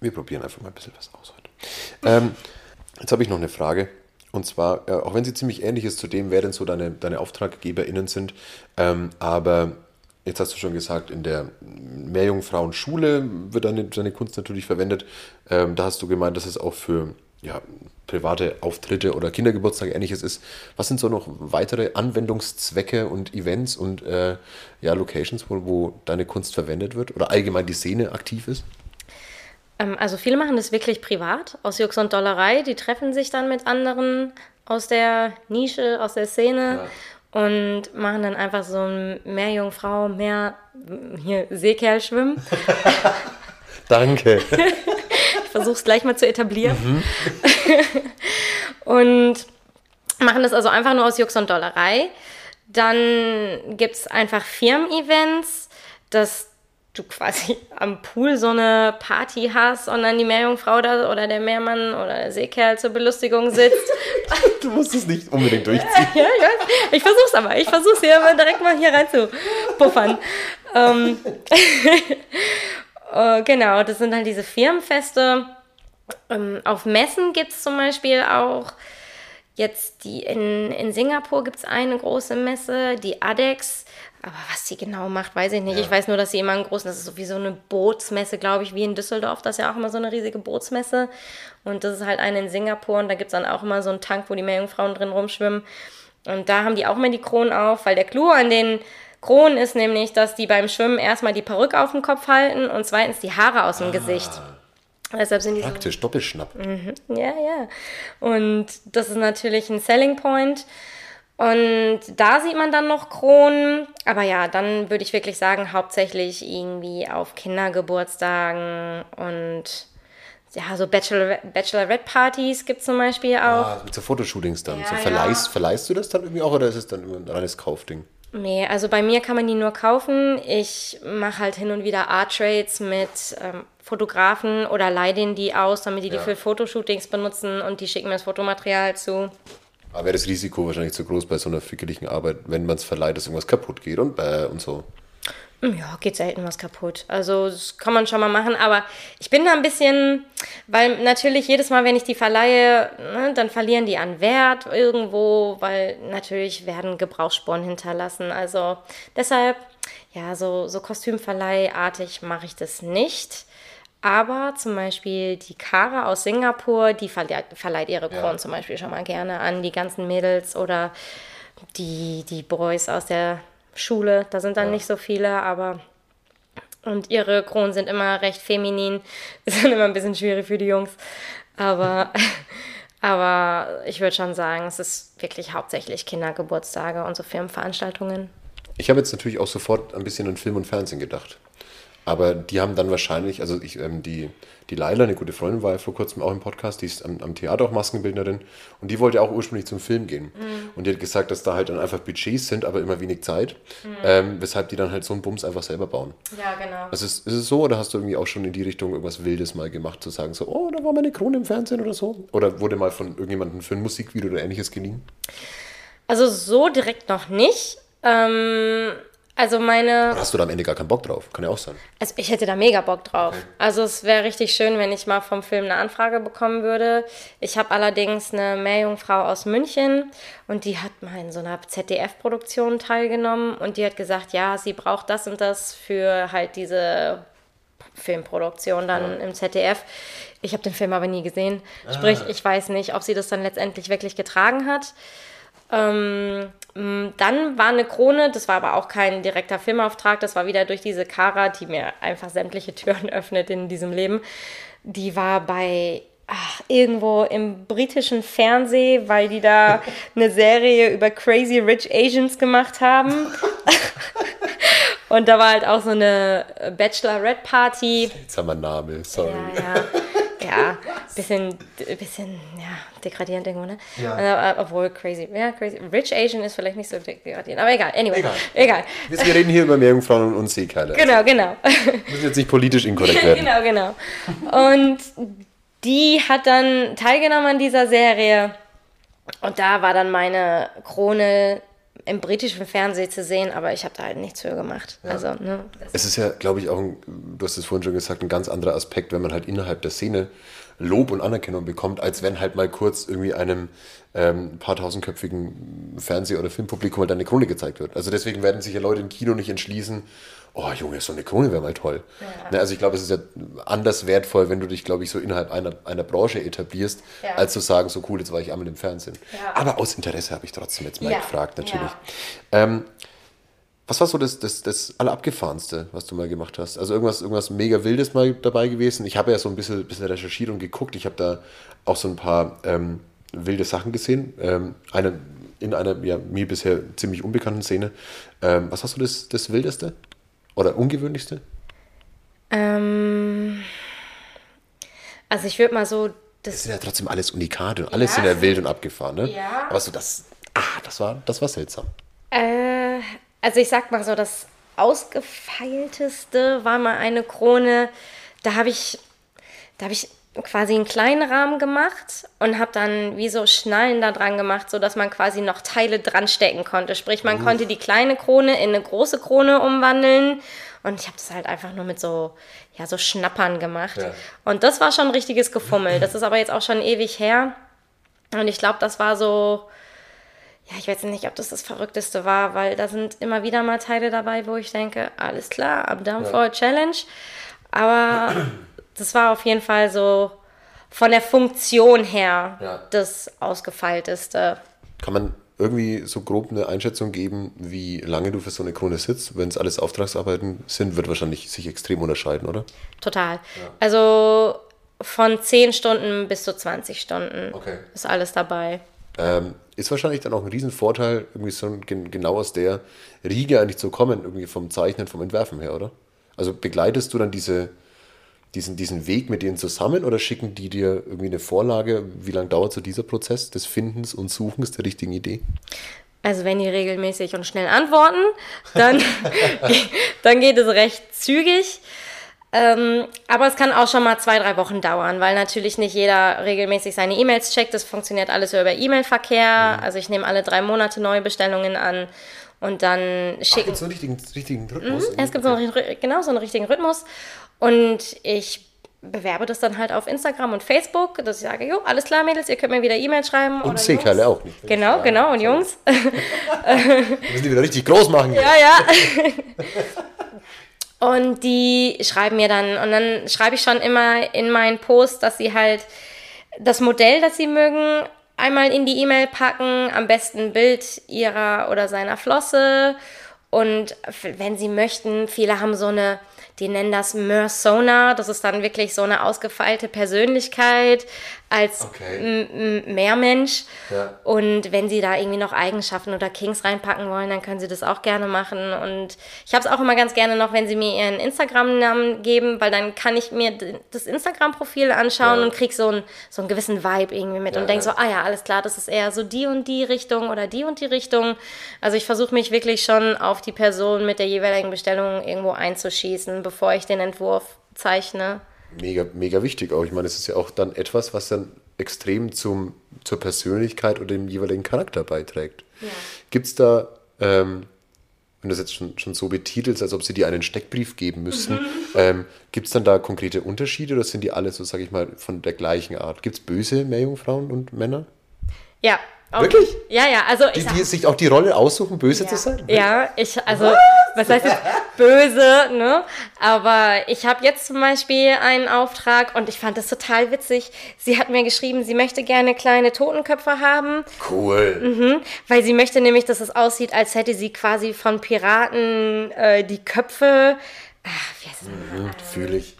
wir probieren einfach mal ein bisschen was aus heute. Ähm, jetzt habe ich noch eine Frage. Und zwar, äh, auch wenn sie ziemlich ähnlich ist zu dem, wer denn so deine, deine AuftraggeberInnen sind, ähm, aber jetzt hast du schon gesagt, in der Meerjungfrauenschule wird deine, deine Kunst natürlich verwendet. Ähm, da hast du gemeint, dass es auch für ja, private Auftritte oder Kindergeburtstage ähnliches ist. Was sind so noch weitere Anwendungszwecke und Events und äh, ja, Locations, wo, wo deine Kunst verwendet wird oder allgemein die Szene aktiv ist? Ähm, also viele machen das wirklich privat, aus Jux und Dollerei. Die treffen sich dann mit anderen aus der Nische, aus der Szene und machen dann einfach so ein Meerjungfrau, mehr hier Seekerl schwimmen. *laughs* Danke. *laughs* Ich versuche es gleich mal zu etablieren. *laughs* und machen das also einfach nur aus Jux und Dollerei. Dann gibt es einfach Firmen-Events, dass du quasi *laughs* am Pool so eine Party hast und dann die Meerjungfrau da oder der Meermann oder der Seekerl zur Belustigung sitzt. *laughs* Du musst es nicht unbedingt durchziehen. ja, ja, ich versuch's aber. Ich versuch's hier direkt mal hier rein zu puffern. ähm, äh, genau, das sind halt diese Firmenfeste. Ähm, auf Messen gibt's zum Beispiel auch jetzt die in, in Singapur gibt's eine große Messe, die ADEX. Aber was sie genau macht, weiß ich nicht. Ich weiß nur, dass sie immer einen großen, das ist so wie so eine Bootsmesse, glaube ich, wie in Düsseldorf. Das ist ja auch immer so eine riesige Bootsmesse. Und das ist halt eine in Singapur und da gibt es dann auch immer so einen Tank, wo die Meerjungfrauen drin rumschwimmen. Und da haben die auch immer die Kronen auf, weil der Clou an den Kronen ist nämlich, dass die beim Schwimmen erstmal die Perücke auf dem Kopf halten und zweitens die Haare aus dem Gesicht. Deshalb sind die so Praktisch, Doppelschnapp. ja, ja. Und das ist natürlich ein Selling Point. Und da sieht man dann noch Kronen. Aber ja, dann würde ich wirklich sagen, hauptsächlich irgendwie auf Kindergeburtstagen und ja, so Bachelor Bachelorette-Partys gibt es zum Beispiel auch. Ah, so Fotoshootings dann. Ja, so ja. verleihst, verleihst du das dann irgendwie auch oder ist es dann immer ein reines Kaufding? Nee, also bei mir kann man die nur kaufen. Ich mache halt hin und wieder Art Trades mit ähm, Fotografen oder leih denen die aus, damit die die Ja. für Fotoshootings benutzen und die schicken mir das Fotomaterial zu. Aber wäre das Risiko wahrscheinlich zu groß bei so einer fickerlichen Arbeit, wenn man es verleiht, dass irgendwas kaputt geht und bäh und so. Ja, geht selten was kaputt. Also das kann man schon mal machen, aber ich bin da ein bisschen, weil natürlich jedes Mal, wenn ich die verleihe, ne, dann verlieren die an Wert irgendwo, weil natürlich werden Gebrauchsspuren hinterlassen. Also deshalb, ja, so, so Kostümverleihartig mache ich das nicht. Aber zum Beispiel die Kara aus Singapur, die verleiht, verleiht ihre Kronen zum Beispiel schon mal gerne an die ganzen Mädels oder die, die Boys aus der Schule. Da sind dann nicht so viele, aber. Und ihre Kronen sind immer recht feminin. *laughs* Ist dann immer ein bisschen schwierig für die Jungs. Aber, *laughs* aber ich würde schon sagen, es ist wirklich hauptsächlich Kindergeburtstage und so Firmenveranstaltungen. Ich habe jetzt natürlich auch sofort ein bisschen an Film und Fernsehen gedacht. Aber die haben dann wahrscheinlich, also ich, ähm, die, die Laila, eine gute Freundin, war ja vor kurzem auch im Podcast, die ist am, am Theater auch Maskenbildnerin und die wollte auch ursprünglich zum Film gehen. Und die hat gesagt, dass da halt dann einfach Budgets sind, aber immer wenig Zeit, ähm, weshalb die dann halt so einen Bums einfach selber bauen. Ja, genau. Also ist, ist es so oder hast du irgendwie auch schon in die Richtung irgendwas Wildes mal gemacht, zu sagen so, oh, da war meine Krone im Fernsehen oder so? Oder wurde mal von irgendjemandem für ein Musikvideo oder ähnliches geliehen? Also so direkt noch nicht. Ähm, also meine. Oder hast du da am Ende gar keinen Bock drauf? Kann ja auch sein. Also ich hätte da mega Bock drauf. Also es wäre richtig schön, wenn ich mal vom Film eine Anfrage bekommen würde. Ich habe allerdings eine Meerjungfrau aus München und die hat mal in so einer ZDF-Produktion teilgenommen und die hat gesagt, ja, sie braucht das und das für halt diese Filmproduktion dann im ZDF. Ich habe den Film aber nie gesehen. Sprich, ich weiß nicht, ob sie das dann letztendlich wirklich getragen hat. Ähm, dann war eine Krone, das war aber auch kein direkter Filmauftrag, das war wieder durch diese Kara, die mir einfach sämtliche *laughs* Türen öffnet in diesem Leben. Die war bei ach, irgendwo im britischen Fernsehen, weil die da *laughs* eine Serie über Crazy Rich Asians gemacht haben. *laughs* Und da war halt auch so eine Bachelorette-Party. Jetzt haben wir einen Namen, sorry. Ja, ja. Ja, bisschen, bisschen, ja, degradierend irgendwo, ne? Ja. obwohl crazy, ja, crazy. Rich Asian ist vielleicht nicht so degradierend, aber egal, anyway, Egal. egal. Wir reden hier über Meerjungfrauen und Seekerle. Genau, genau. *laughs* müssen jetzt nicht politisch inkorrekt werden. genau, genau. Und die hat dann teilgenommen an dieser Serie und da war dann meine Krone im britischen Fernsehen zu sehen, aber ich habe da halt nichts für gemacht. Also, ne, Es ist ja, glaube ich, auch, ein, du hast es vorhin schon gesagt, ein ganz anderer Aspekt, wenn man halt innerhalb der Szene Lob und Anerkennung bekommt, als wenn halt mal kurz irgendwie einem ähm, paar tausendköpfigen Fernseh- oder Filmpublikum halt eine Krone gezeigt wird. Also deswegen werden sich ja Leute im Kino nicht entschließen, oh Junge, so eine Krone wäre mal toll. Ne, also ich glaube, es ist ja anders wertvoll, wenn du dich, glaube ich, so innerhalb einer, einer Branche etablierst, Ja. als zu sagen, so cool, jetzt war ich einmal im Fernsehen. Ja. Aber aus Interesse habe ich trotzdem jetzt mal Ja, gefragt, natürlich. ja. Ähm, was war so das, das, das Allerabgefahrenste, was du mal gemacht hast? Also irgendwas, irgendwas mega Wildes mal dabei gewesen? Ich habe ja so ein bisschen, bisschen recherchiert und geguckt. Ich habe da auch so ein paar ähm, wilde Sachen gesehen. Ähm, eine, in einer ja, mir bisher ziemlich unbekannten Szene. Ähm, was hast du das, das Wildeste? Oder Ungewöhnlichste? ähm, also ich würde mal so Das das sind ja trotzdem alles Unikate. und Alles Ja, sind ja wild und abgefahren, ne? Ja. Aber so das, ah, das war, das war seltsam. Äh, also ich sag mal so, das ausgefeilteste war mal eine Krone. Da habe ich, da habe ich quasi einen kleinen Rahmen gemacht und habe dann wie so Schnallen da dran gemacht, so dass man quasi noch Teile dran stecken konnte. Sprich, man konnte die kleine Krone in eine große Krone umwandeln. Und ich habe das halt einfach nur mit so, ja, so Schnappern gemacht. Ja. Und das war schon ein richtiges Gefummel. Das ist aber jetzt auch schon ewig her. Und ich glaube, das war so, ja, ich weiß nicht, ob das das Verrückteste war, weil da sind immer wieder mal Teile dabei, wo ich denke, alles klar, I'm down for a challenge. Aber *clears throat* das war auf jeden Fall so von der Funktion her Ja. das ausgefeilteste. Kann man irgendwie so grob eine Einschätzung geben, wie lange du für so eine Krone sitzt? Wenn es alles Auftragsarbeiten sind, wird wahrscheinlich sich extrem unterscheiden, oder? Total. Also von 10 Stunden bis zu 20 Stunden Okay. ist alles dabei. Ähm, ist wahrscheinlich dann auch ein Riesenvorteil, irgendwie so gen- genau aus der Riege eigentlich zu kommen, irgendwie vom Zeichnen, vom Entwerfen her, oder? Also begleitest du dann diese, diesen, diesen Weg mit denen zusammen oder schicken die dir irgendwie eine Vorlage? Wie lange dauert so dieser Prozess des Findens und Suchens der richtigen Idee? Also wenn die regelmäßig und schnell antworten, dann, *laughs* *laughs* dann geht es recht zügig. Ähm, aber es kann auch schon mal zwei, drei Wochen dauern, weil natürlich nicht jeder regelmäßig seine E-Mails checkt. Das funktioniert alles über E-Mail-Verkehr. Also ich nehme alle drei Monate neue Bestellungen an und dann Ach, schicken. gibt so einen richtigen, richtigen Rhythmus? Mhm, es gibt so einen, genau so einen richtigen Rhythmus. Und ich bewerbe das dann halt auf Instagram und Facebook, dass ich sage, jo, alles klar, Mädels, ihr könnt mir wieder E-Mail schreiben. Und Seekerle auch nicht. Genau, genau. Und Jungs. Wir *laughs* müssen die wieder richtig groß machen. Ja, ja. *laughs* Und die schreiben mir dann, und dann schreibe ich schon immer in meinen Post, dass sie halt das Modell, das sie mögen, einmal in die E-Mail packen, am besten ein Bild ihrer oder seiner Flosse. Und wenn sie möchten, viele haben so eine, die nennen das Mersona, das ist dann wirklich so eine ausgefeilte Persönlichkeit als Okay. Meermensch. Ja. Und wenn sie da irgendwie noch Eigenschaften oder Kings reinpacken wollen, dann können sie das auch gerne machen. Und ich habe es auch immer ganz gerne noch, wenn sie mir ihren Instagram-Namen geben, weil dann kann ich mir das Instagram-Profil anschauen Ja. und krieg so, ein, so einen gewissen Vibe irgendwie mit Ja, und denk so, ah ja, alles klar, das ist eher so die und die Richtung oder die und die Richtung. Also ich versuche mich wirklich schon auf die Person mit der jeweiligen Bestellung irgendwo einzuschießen, bevor ich den Entwurf zeichne. Mega, mega wichtig auch. Ich meine, es ist ja auch dann etwas, was dann extrem zum, zur Persönlichkeit oder dem jeweiligen Charakter beiträgt. Gibt es da, ähm, wenn du das jetzt schon, schon so betitelst, als ob sie dir einen Steckbrief geben müssten, ähm, gibt es dann da konkrete Unterschiede oder sind die alle so, sag ich mal, von der gleichen Art? Gibt es böse Meerjungfrauen und Männer? Ja. Auch- Wirklich? Ja, ja, also ich Die, die sich auch die Rolle aussuchen, böse zu sein? Ja, ich, also, was, heißt jetzt böse, ne? Aber ich habe jetzt zum Beispiel einen Auftrag und ich fand das total witzig. Sie hat mir geschrieben, sie möchte gerne kleine Totenköpfe haben, Cool. weil sie möchte nämlich, dass es aussieht, als hätte sie quasi von Piraten äh, die Köpfe. Ach, wie heißt denn? Mhm, Fühle ich.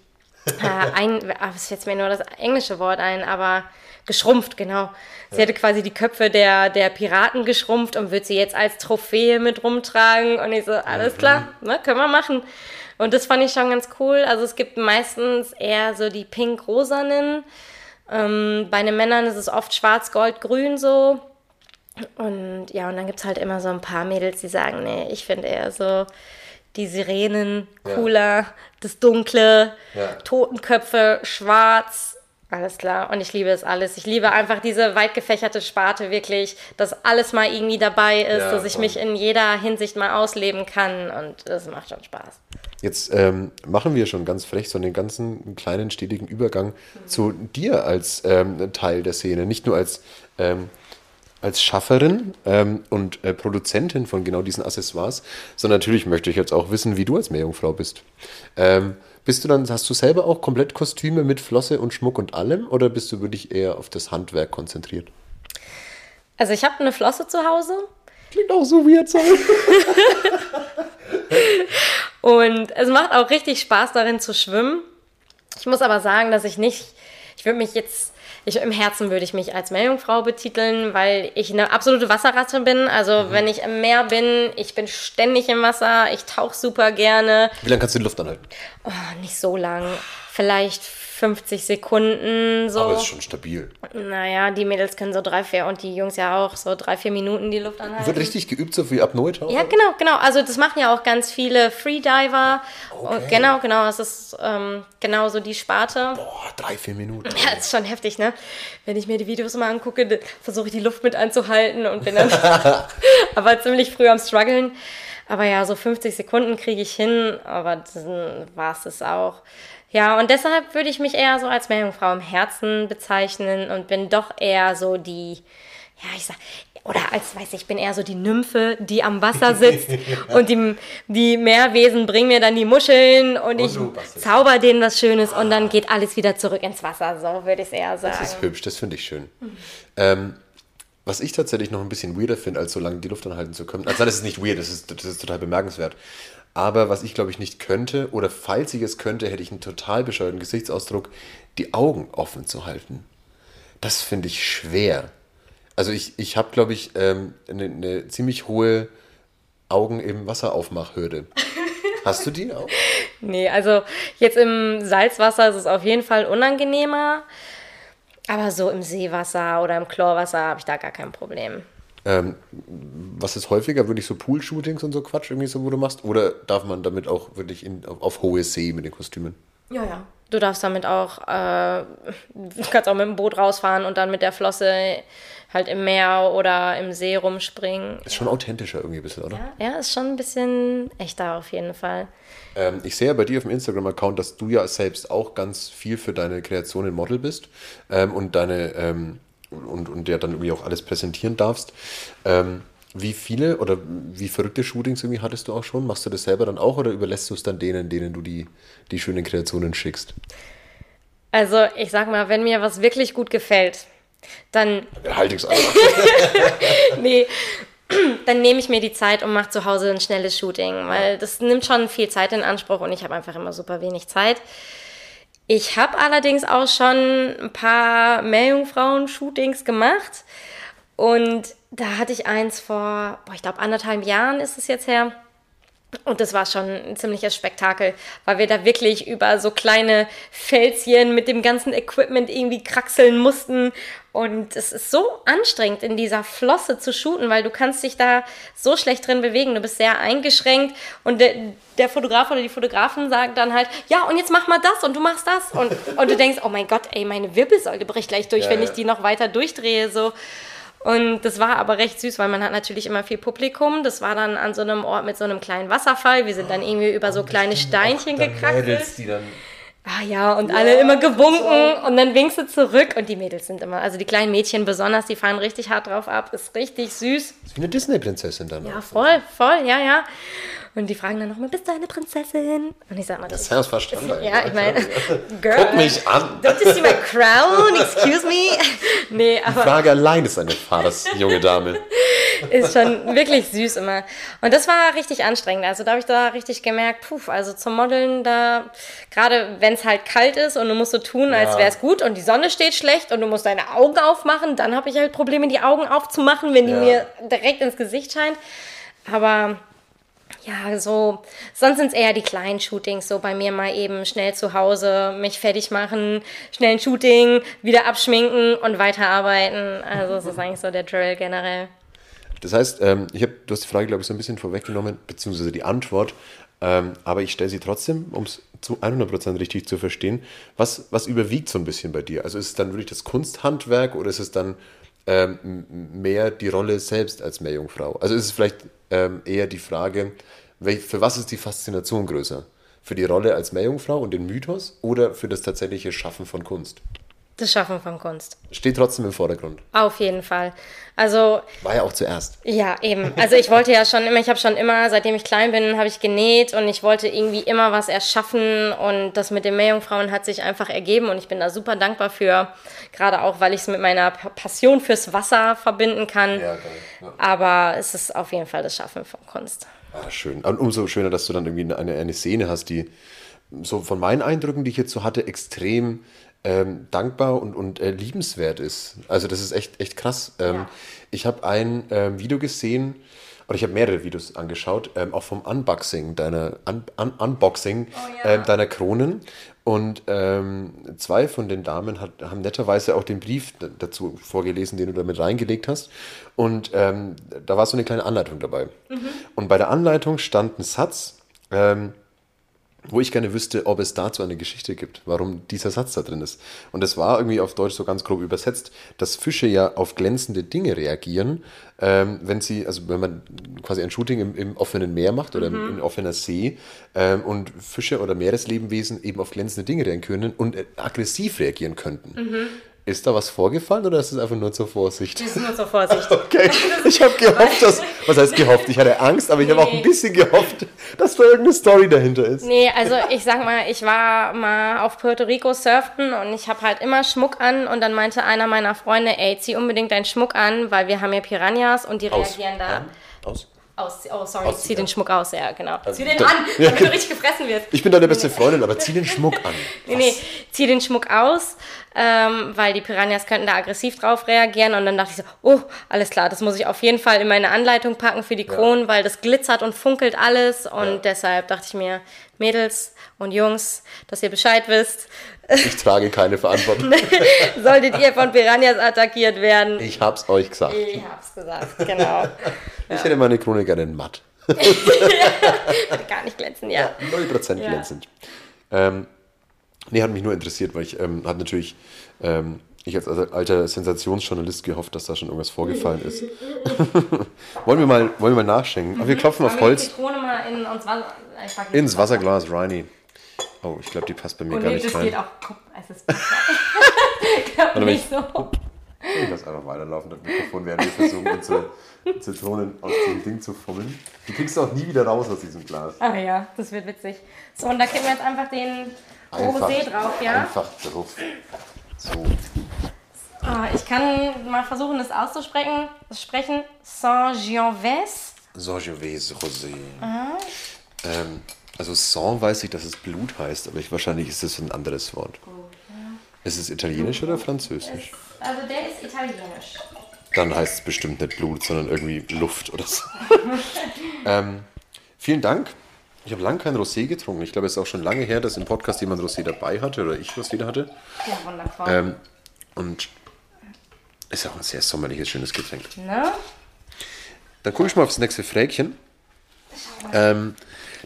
äh, ein, ah, es fällt mir nur das englische Wort ein, aber geschrumpft, genau. Sie hätte quasi die Köpfe der, der Piraten geschrumpft und wird sie jetzt als Trophäe mit rumtragen. Und ich so, alles klar, ne, können wir machen. Und das fand ich schon ganz cool. Also es gibt meistens eher so die pink-rosanen. Ähm, bei den Männern ist es oft schwarz, gold, grün so. Und ja, und dann gibt es halt immer so ein paar Mädels, die sagen, nee, ich finde eher so die Sirenen cooler, das Dunkle, Ja. Totenköpfe, schwarz, alles klar. Und ich liebe es alles. Ich liebe einfach diese weit gefächerte Sparte wirklich, dass alles mal irgendwie dabei ist, Ja, dass ich voll. mich in jeder Hinsicht mal ausleben kann und das macht schon Spaß. Jetzt ähm, machen wir schon ganz frech so einen ganzen kleinen stetigen Übergang zu dir als ähm, Teil der Szene. Nicht nur als, ähm, als Schafferin ähm, und äh, Produzentin von genau diesen Accessoires, sondern natürlich möchte ich jetzt auch wissen, wie du als Meerjungfrau bist. Ähm, bist du dann, hast du selber auch komplett Kostüme mit Flosse und Schmuck und allem oder bist du wirklich eher auf das Handwerk konzentriert? Also ich habe eine Flosse zu Hause Klingt auch so weird sein. *laughs* Und es macht auch richtig Spaß darin zu schwimmen. Ich muss aber sagen, dass ich nicht, ich würde mich jetzt, ich, im Herzen würde ich mich als Meerjungfrau betiteln, weil ich eine absolute Wasserratte bin. Also wenn ich im Meer bin, ich bin ständig im Wasser, ich tauche super gerne. Wie lange kannst du die Luft anhalten? Oh, nicht so lang, vielleicht 50 Sekunden so. Aber es ist schon stabil. Naja, die Mädels können so drei, vier und die Jungs ja auch so drei, vier Minuten die Luft anhalten. Wird richtig geübt, so wie Apnoe-Taucher? Ja, genau, genau. Also das machen ja auch ganz viele Freediver. Okay. Und genau, genau. Es ist ähm, genau so die Sparte. Boah, drei, vier Minuten. Ja, ist schon heftig, ne? Wenn ich mir die Videos mal angucke, versuche ich die Luft mit anzuhalten und bin dann *laughs* aber ziemlich früh am struggeln. Aber ja, so 50 Sekunden kriege ich hin, aber dann war es das auch. Ja, und deshalb würde ich mich eher so als Meerjungfrau im Herzen bezeichnen und bin doch eher so die, ja, ich sag, oder als, weiß ich, ich bin eher so die Nymphe, die am Wasser *laughs* sitzt und die, die Meerwesen bringen mir dann die Muscheln und, ich du bastelst. zauber denen was Schönes und dann geht alles wieder zurück ins Wasser. So würde ich es eher sagen. Das ist hübsch, das finde ich schön. Ähm, was ich tatsächlich noch ein bisschen weirder finde, als so lange die Luft anhalten zu können. Also das ist nicht weird, das ist, das ist total bemerkenswert. Aber was ich glaube ich nicht könnte, oder falls ich es könnte, hätte ich einen total bescheuerten Gesichtsausdruck, die Augen offen zu halten. Das finde ich schwer. Also ich, ich habe, glaube ich, ähm, eine, eine ziemlich hohe Augen im Wasseraufmachhürde. *laughs* Hast du die auch? Nee, also jetzt im Salzwasser ist es auf jeden Fall unangenehmer. Aber so im Seewasser oder im Chlorwasser habe ich da gar kein Problem. Ähm, was ist häufiger? Wirklich so Pool-Shootings und so Quatsch, irgendwie so, wo du machst? Oder darf man damit auch wirklich in, auf, auf hohe See mit den Kostümen? Ja, ja. Du darfst damit auch, äh, du kannst auch mit dem Boot rausfahren und dann mit der Flosse halt im Meer oder im See rumspringen. Ist schon authentischer irgendwie ein bisschen, oder? Ja, ist schon ein bisschen echter auf jeden Fall. Ähm, ich sehe ja bei dir auf dem Instagram-Account, dass du ja selbst auch ganz viel für deine Kreationen Model bist ähm, und deine ähm, und, und ja dann irgendwie auch alles präsentieren darfst. Ähm, wie viele oder wie verrückte Shootings irgendwie hattest du auch schon? Machst du das selber dann auch oder überlässt du es dann denen, denen du die, die schönen Kreationen schickst? Also ich sag mal, wenn mir was wirklich gut gefällt, dann Halt ich's einfach. *laughs* nee, dann nehme ich mir die Zeit und mache zu Hause ein schnelles Shooting, weil das nimmt schon viel Zeit in Anspruch und ich habe einfach immer super wenig Zeit. Ich habe allerdings auch schon ein paar Meerjungfrauen-Shootings gemacht und da hatte ich eins vor, boah, ich glaube anderthalb Jahren ist es jetzt her. Und das war schon ein ziemliches Spektakel, weil wir da wirklich über so kleine Felschen mit dem ganzen Equipment irgendwie kraxeln mussten. Und es ist so anstrengend, in dieser Flosse zu shooten, weil du kannst dich da so schlecht drin bewegen. Du bist sehr eingeschränkt und der, der Fotograf oder die Fotografin sagt dann halt, ja, und jetzt mach mal das und du machst das. Und, und du denkst, oh mein Gott, ey, meine Wirbelsäule bricht gleich durch, Ja, wenn ja. ich die noch weiter durchdrehe. So. Und das war aber recht süß, weil man hat natürlich immer viel Publikum. Das war dann an so einem Ort mit so einem kleinen Wasserfall. Wir sind dann irgendwie über so kleine Steinchen die dann Ah ja, und alle immer gewunken und dann winkst du zurück und die Mädels sind immer, also die kleinen Mädchen besonders, die fahren richtig hart drauf ab, ist richtig süß. ist wie eine Disney-Prinzessin dann. Ja, voll, voll, ja, ja. Und die fragen dann nochmal, bist du eine Prinzessin? Und ich sag Das natürlich, ist verstanden. ja, ich meine, *laughs* girl, Guck mich an. don't you see my crown? Excuse me? *laughs* Nee, Die aber Frage allein ist eine Fahrs, junge Dame. *laughs* ist schon wirklich süß immer. Und das war richtig anstrengend. Also da habe ich da richtig gemerkt, puh, also zum Modeln da, gerade wenn es halt kalt ist und du musst so tun, als Ja. wäre es gut und die Sonne steht schlecht und du musst deine Augen aufmachen, dann habe ich halt Probleme, die Augen aufzumachen, wenn die Ja. mir direkt ins Gesicht scheint. Aber ja, so, sonst sind es eher die kleinen Shootings, so bei mir mal eben schnell zu Hause, mich fertig machen, schnell ein Shooting, wieder abschminken und weiterarbeiten. Also das ist *laughs* eigentlich so der Drill generell. Das heißt, ähm, ich hab, du hast die Frage, glaube ich, so ein bisschen vorweggenommen, beziehungsweise die Antwort, ähm, aber ich stelle sie trotzdem, um es zu 100% richtig zu verstehen. Was, was überwiegt so ein bisschen bei dir? Also ist es dann wirklich das Kunsthandwerk oder ist es dann ähm, mehr die Rolle selbst als Meerjungfrau? Also ist es vielleicht ähm, eher die Frage, für was ist die Faszination größer? Für die Rolle als Meerjungfrau und den Mythos oder für das tatsächliche Schaffen von Kunst? Das Schaffen von Kunst. Steht trotzdem im Vordergrund. Auf jeden Fall. Also War ja auch zuerst. Ja, eben. Also ich wollte ja schon immer, ich habe schon immer, seitdem ich klein bin, habe ich genäht und ich wollte irgendwie immer was erschaffen und das mit den Meerjungfrauen hat sich einfach ergeben und ich bin da super dankbar für, gerade auch, weil ich es mit meiner Passion fürs Wasser verbinden kann. Ja, geil. Ja. Aber es ist auf jeden Fall das Schaffen von Kunst. Ah, schön. Und umso schöner, dass du dann irgendwie eine, eine Szene hast, die so von meinen Eindrücken, die ich jetzt so hatte, extrem ähm, dankbar und, und äh, liebenswert ist. Also das ist echt, echt krass. Ähm, Ja. Ich habe ein ähm, Video gesehen, oder ich habe mehrere Videos angeschaut, ähm, auch vom Unboxing deiner, Un Un Unboxing ähm, deiner Kronen. Und ähm, zwei von den Damen hat, haben netterweise auch den Brief dazu vorgelesen, den du damit reingelegt hast. Und da war so eine kleine Anleitung dabei. Und bei der Anleitung stand ein Satz, ähm, wo ich gerne wüsste, ob es dazu eine Geschichte gibt, warum dieser Satz da drin ist. Und das war irgendwie auf Deutsch so ganz grob übersetzt, dass Fische ja auf glänzende Dinge reagieren, ähm, wenn sie, also wenn man quasi ein Shooting im, im offenen Meer macht oder im, in offener See ähm, und Fische oder Meereslebewesen eben auf glänzende Dinge reagieren können und äh, aggressiv reagieren könnten. Ist da was vorgefallen oder ist es einfach nur zur Vorsicht? Das ist nur zur Vorsicht. *laughs* Okay, ich habe gehofft, dass. Was heißt gehofft? Ich hatte Angst, aber ich habe auch ein Nee. bisschen gehofft, dass da irgendeine Story dahinter ist. Nee, also ich sag mal, ich war mal auf Puerto Rico surfen und ich habe halt immer Schmuck an und dann meinte einer meiner Freunde, ey, zieh unbedingt deinen Schmuck an, weil wir haben ja Piranhas und die Aus. reagieren da. Ja, aus. Aus, oh, sorry, Ausziehen, zieh den ja. Schmuck aus, ja, genau. zieh den da- an, Ja. *laughs* damit du richtig gefressen wirst. Ich bin deine beste Freundin, aber zieh den Schmuck an. *laughs* Nee, nee, zieh den Schmuck aus, ähm, weil die Piranhas könnten da aggressiv drauf reagieren. Und dann dachte ich so, oh, alles klar, das muss ich auf jeden Fall in meine Anleitung packen für die Kronen, weil das glitzert und funkelt alles. Und Ja. deshalb dachte ich mir, Mädels und Jungs, dass ihr Bescheid wisst, Ich trage keine Verantwortung. *laughs* solltet ihr von Piranhas attackiert werden. Ich hab's euch gesagt. Ich hab's gesagt, genau. Ich hätte meine Krone gerne in matt. *laughs* Gar nicht glänzen, ja. 0% Ja. glänzend. Ähm, nee, hat mich nur interessiert, weil ich ähm, hat natürlich ähm, ich als alter Sensationsjournalist gehofft, dass da schon irgendwas vorgefallen ist. *laughs* wollen, wir mal, wollen wir mal nachschenken? Aber wir klopfen auf Holz Zitrone mal in, uns Wasser, ich die ins Wasserglas, Reini. Oh, ich glaube, die passt bei mir Oh gar nee, nicht das rein. geht auch. Es ist *laughs* ich glaub Warte, nicht so. Ich lass einfach weiterlaufen, das Mikrofon, während wir versuchen, unsere Zitronen aus dem Ding zu fummeln. Die kriegst du auch nie wieder raus aus diesem Glas. Ah ja, das wird witzig. So, und da kippen wir jetzt einfach den Rosé drauf, ja? Einfach drauf. So. Ah, ich kann mal versuchen, das auszusprechen. Sprechen Saint-Gianves. Sangiovese Rosé. Ah. Ähm, also Sang weiß ich, dass es Blut heißt, aber ich, wahrscheinlich ist es ein anderes Wort. Ist es italienisch oder französisch? Also der ist italienisch. Dann heißt es bestimmt nicht Blut, sondern irgendwie Luft oder so. *laughs* ähm, vielen Dank. Ich habe lange kein Rosé getrunken. Ich glaube, es ist auch schon lange her, dass im Podcast jemand Rosé dabei hatte oder ich Rosé da hatte. Ja, wundervoll. Ähm, und ist auch ein sehr sommerliches, schönes Getränk. ne? Dann gucke ich mal aufs nächste Fräkchen. Ähm,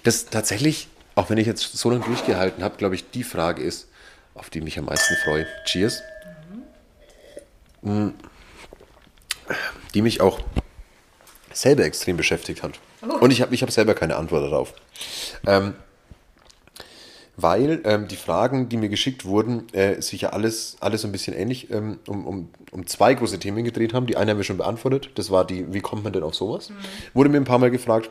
das tatsächlich, auch wenn ich jetzt so lange durchgehalten habe, glaube ich, die Frage ist, auf die mich am meisten freue. Cheers. Mm. Die mich auch selber extrem beschäftigt hat. Und ich habe ich hab selber keine Antwort darauf. Ähm, weil ähm, die Fragen, die mir geschickt wurden, äh, sich ja alles, alles so ein bisschen ähnlich ähm, um, um, um zwei große Themen gedreht haben. Die eine haben wir schon beantwortet. Das war die, wie kommt man denn auf sowas? Wurde mir ein paar Mal gefragt.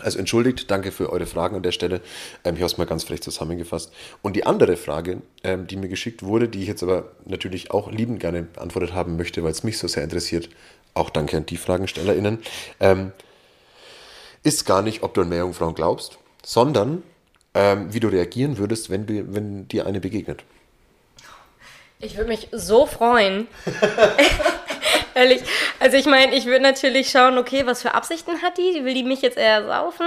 Also entschuldigt, danke für eure Fragen an der Stelle. Ähm, ich habe es mal ganz frech zusammengefasst. Und die andere Frage, ähm, die mir geschickt wurde, die ich jetzt aber natürlich auch liebend gerne beantwortet haben möchte, weil es mich so sehr interessiert, auch danke an die FragenstellerInnen, ähm, ist gar nicht, ob du an Meerjungfrauen glaubst, sondern ähm, wie du reagieren würdest, wenn, du, wenn dir eine begegnet. Ich würde mich so freuen. *laughs* Ehrlich. Also ich meine, ich würde natürlich schauen, okay, was für Absichten hat die? Will die mich jetzt eher saufen?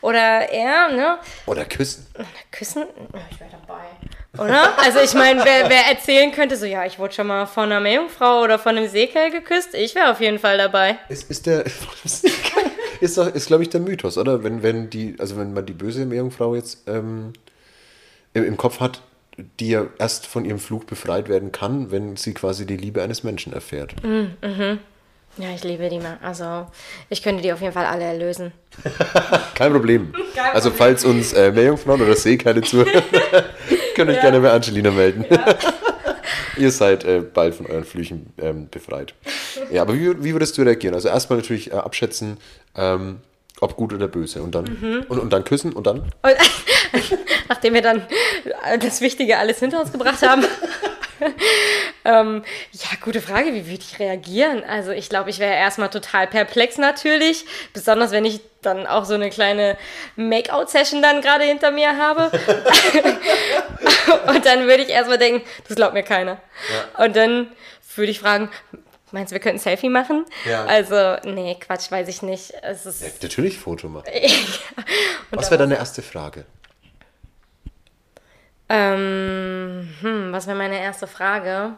Oder er, ne? Oder küssen. Küssen? Ich wäre dabei. Oder? Also ich meine, wer, wer erzählen könnte, so ja, ich wurde schon mal von einer Meerjungfrau oder von einem Seekerl geküsst, ich wäre auf jeden Fall dabei. Ist, ist der. *laughs* ist, doch- ist glaube ich, der Mythos, oder? Wenn, wenn die, also wenn man die böse Meerjungfrau jetzt ähm, im, im Kopf hat, die ja erst von ihrem Fluch befreit werden kann, wenn sie quasi die Liebe eines Menschen erfährt. Ja, ich liebe die mal. Also ich könnte die auf jeden Fall alle erlösen. *laughs* Kein Problem. *laughs* Kein also Problem. falls uns äh, Meerjungfrauen oder Seekerle zuhören, könnt euch gerne bei Angelina melden. *laughs* ihr seid äh, bald von euren Flüchen ähm, befreit. Ja, aber wie, wie würdest du reagieren? Also erstmal natürlich äh, abschätzen, ähm, ob gut oder böse. Und dann, Mhm. und, und dann küssen und dann? Und *laughs* nachdem wir dann das Wichtige alles hinter uns gebracht haben. *laughs* *laughs* ähm, ja, gute Frage, wie würde ich reagieren? Also ich glaube, ich wäre erstmal total perplex natürlich, besonders wenn ich dann auch so eine kleine Make-out-Session dann gerade hinter mir habe. *laughs* Und dann würde ich erstmal denken, das glaubt mir keiner. Und dann würde ich fragen, meinst du, wir könnten ein Selfie machen? Ja. Also, nee, Quatsch, weiß ich nicht. Es ist, Ja, natürlich Foto machen. *laughs* Was wäre deine erste Frage? Ähm, hm, was wäre meine erste Frage?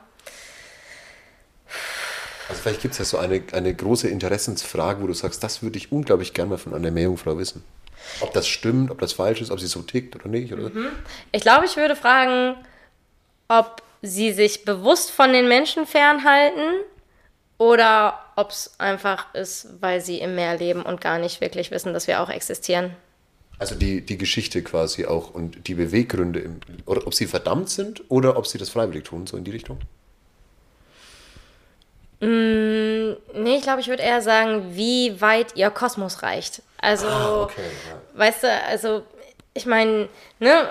Also vielleicht gibt es ja so eine, eine große Interessensfrage, wo du sagst, das würde ich unglaublich gerne mal von einer Meerjungfrau wissen. Ob das stimmt, ob das falsch ist, ob sie so tickt oder nicht. Oder? Ich glaube, ich würde fragen, ob sie sich bewusst von den Menschen fernhalten oder ob es einfach ist, weil sie im Meer leben und gar nicht wirklich wissen, dass wir auch existieren. Also die, die Geschichte quasi auch und die Beweggründe, im, oder ob sie verdammt sind oder ob sie das freiwillig tun, so in die Richtung. Nee, ich glaube, ich würde eher sagen, wie weit ihr Kosmos reicht. Also, ja. weißt du, also ich meine, ne,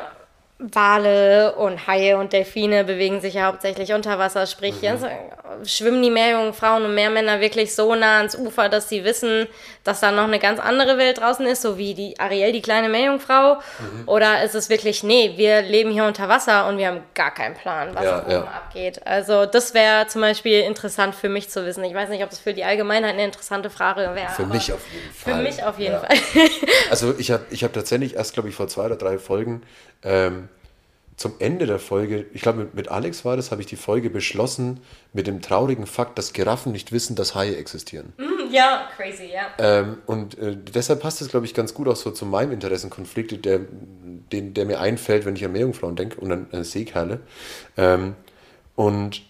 Wale und Haie und Delfine bewegen sich ja hauptsächlich unter Wasser, sprich, Mhm. Schwimmen die Meerjungfrauen und Meermänner wirklich so nah ans Ufer, dass sie wissen, dass da noch eine ganz andere Welt draußen ist, so wie die Ariel, die kleine Meerjungfrau? Mhm. Oder ist es wirklich, nee, wir leben hier unter Wasser und wir haben gar keinen Plan, was Ja, da oben ja. abgeht? Also das wäre zum Beispiel interessant für mich zu wissen. Ich weiß nicht, ob das für die Allgemeinheit eine interessante Frage wäre. Für mich auf jeden Fall. Für mich auf jeden Ja. Fall. *laughs* Also ich habe ich hab tatsächlich erst, glaube ich, vor zwei oder drei Folgen ähm, zum Ende der Folge, ich glaube mit, mit Alex war das, habe ich die Folge beschlossen mit dem traurigen Fakt, dass Giraffen nicht wissen, dass Haie existieren. ja, crazy, ja. Ähm, und äh, deshalb passt es, glaube ich, ganz gut auch so zu meinem Interessenkonflikt, der, den, der mir einfällt, wenn ich an Meerjungfrauen denke und an äh, Seekerle. Ähm, und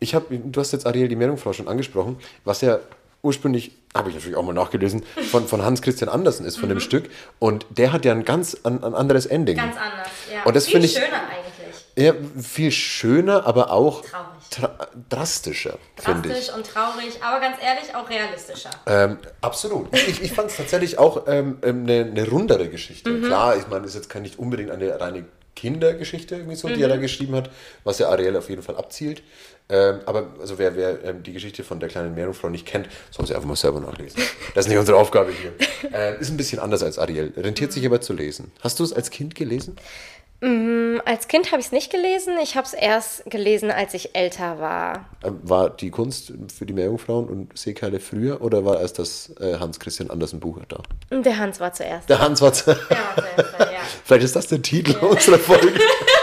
ich habe, du hast jetzt Ariel die Meerjungfrau schon angesprochen, was ja ursprünglich, habe ich natürlich auch mal nachgelesen, von, von Hans Christian Andersen ist, von dem Stück. Und der hat ja ein ganz ein, ein anderes Ending. Mhm. Ganz anders, ja. Und das Viel finde ich- schöner eigentlich. Ja, viel schöner, aber auch drastischer, finde ich. Drastisch und traurig, aber ganz ehrlich auch realistischer. Ähm, absolut. Ich, ich fand es tatsächlich auch ähm, ähm, eine, eine rundere Geschichte. Mhm. Klar, ich meine, ist jetzt kein nicht unbedingt eine reine Kindergeschichte, irgendwie so, die Mhm. er da geschrieben hat, was ja Ariel auf jeden Fall abzielt. Ähm, aber also wer, wer ähm, die Geschichte von der kleinen Meerjungfrau nicht kennt, soll sie einfach mal selber nachlesen. Das ist nicht unsere Aufgabe hier. Äh, ist ein bisschen anders als Ariel, rentiert sich aber zu lesen. Hast du es als Kind gelesen? Als Kind habe ich es nicht gelesen. Ich habe es erst gelesen, als ich älter war. Ähm, War die Kunst für die Meerjungfrauen und Seekerle früher oder war erst das äh, Hans Christian Andersen Buch da? Der Hans war zuerst. Der Hans war zu Der war zuerst, ja. *laughs* Vielleicht ist das der Titel unserer Folge. *laughs*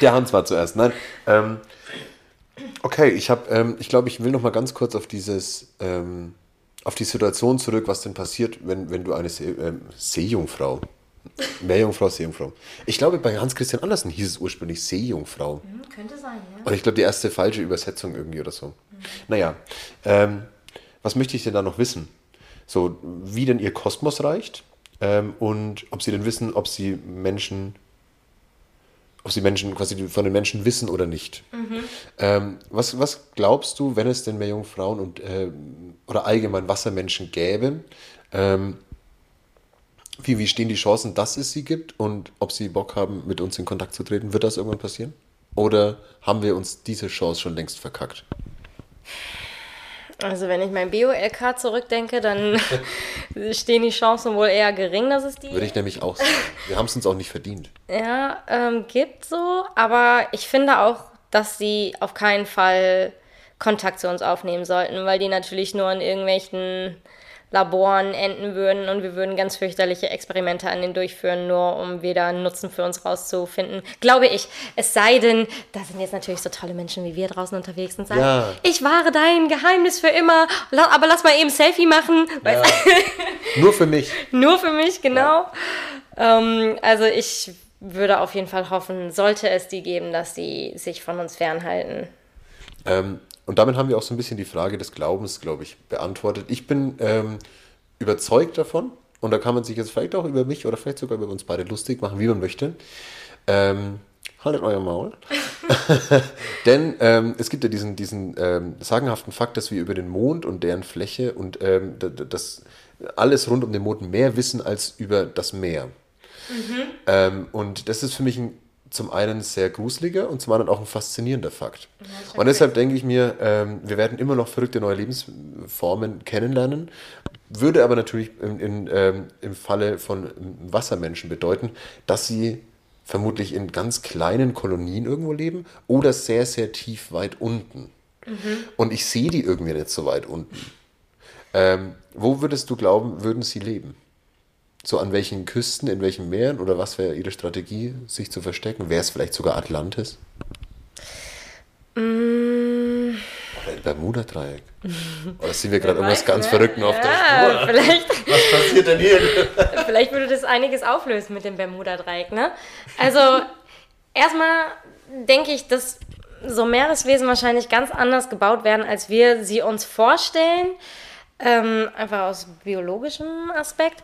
der Hans war zuerst. Nein. Ähm, okay, ich habe, ähm, ich glaube, ich will noch mal ganz kurz auf dieses, ähm, auf die Situation zurück, was denn passiert, wenn, wenn du eine See, ähm, Seejungfrau, Meerjungfrau, Seejungfrau. Ich glaube, bei Hans Christian Andersen hieß es ursprünglich Seejungfrau. Könnte sein, ja. Und ich glaube, die erste falsche Übersetzung irgendwie oder so. Naja, ähm, was möchte ich denn da noch wissen? So, wie denn ihr Kosmos reicht ähm, und ob sie denn wissen, ob sie Menschen, ob sie Menschen quasi von den Menschen wissen oder nicht. Ähm, was, was glaubst du, wenn es denn mehr Jungfrauen und ähm, oder allgemein Wassermenschen gäbe? Ähm, wie, wie stehen die Chancen, dass es sie gibt und ob sie Bock haben, mit uns in Kontakt zu treten? Wird das irgendwann passieren? Oder haben wir uns diese Chance schon längst verkackt? Also wenn ich mein Bio-LK zurückdenke, dann *laughs* stehen die Chancen wohl eher gering, dass es die Würde ich nämlich auch sagen. Wir haben es uns auch nicht verdient. ja, ähm, gibt so. Aber ich finde auch, dass sie auf keinen Fall Kontakt zu uns aufnehmen sollten, weil die natürlich nur in irgendwelchen Laboren enden würden und wir würden ganz fürchterliche Experimente an denen durchführen, nur um wieder einen Nutzen für uns rauszufinden. Glaube ich. Es sei denn, da sind jetzt natürlich so tolle Menschen wie wir draußen unterwegs und sagen, Ja. ich wahre dein Geheimnis für immer, aber lass mal eben Selfie machen. Weißt Nur für mich. *laughs* nur für mich, genau. Ähm, also ich würde auf jeden Fall hoffen, sollte es die geben, dass die sich von uns fernhalten. Ähm, und damit haben wir auch so ein bisschen die Frage des Glaubens, glaube ich, beantwortet. Ich bin ähm, überzeugt davon, und da kann man sich jetzt vielleicht auch über mich oder vielleicht sogar über uns beide lustig machen, wie man möchte. Ähm, haltet euer Maul. *laughs* *laughs* Denn ähm, es gibt ja diesen, diesen ähm, sagenhaften Fakt, dass wir über den Mond und deren Fläche und ähm, das alles rund um den Mond mehr wissen als über das Meer. Ähm, und das ist für mich ein, zum einen sehr gruseliger und zum anderen auch ein faszinierender Fakt. und deshalb denke ich mir, ähm, wir werden immer noch verrückte neue Lebensformen kennenlernen. Würde aber natürlich in, in, ähm, im Falle von Wassermenschen bedeuten, dass sie vermutlich in ganz kleinen Kolonien irgendwo leben oder sehr, sehr tief weit unten. Und ich sehe die irgendwie nicht so weit unten. Ähm, wo würdest du glauben, würden sie leben? So an welchen Küsten, in welchen Meeren oder was wäre ihre Strategie, sich zu verstecken? Wäre es vielleicht sogar Atlantis? Mm. Oder ein Bermuda-Dreieck? Oder sind wir gerade irgendwas ganz ne? Verrückten auf der Ja, Spur? vielleicht, *laughs* Was passiert denn hier? *laughs* vielleicht würde das einiges auflösen mit dem Bermuda-Dreieck, ne? Also, erstmal denke ich, dass so Meereswesen wahrscheinlich ganz anders gebaut werden, als wir sie uns vorstellen. Ähm, einfach aus biologischem Aspekt.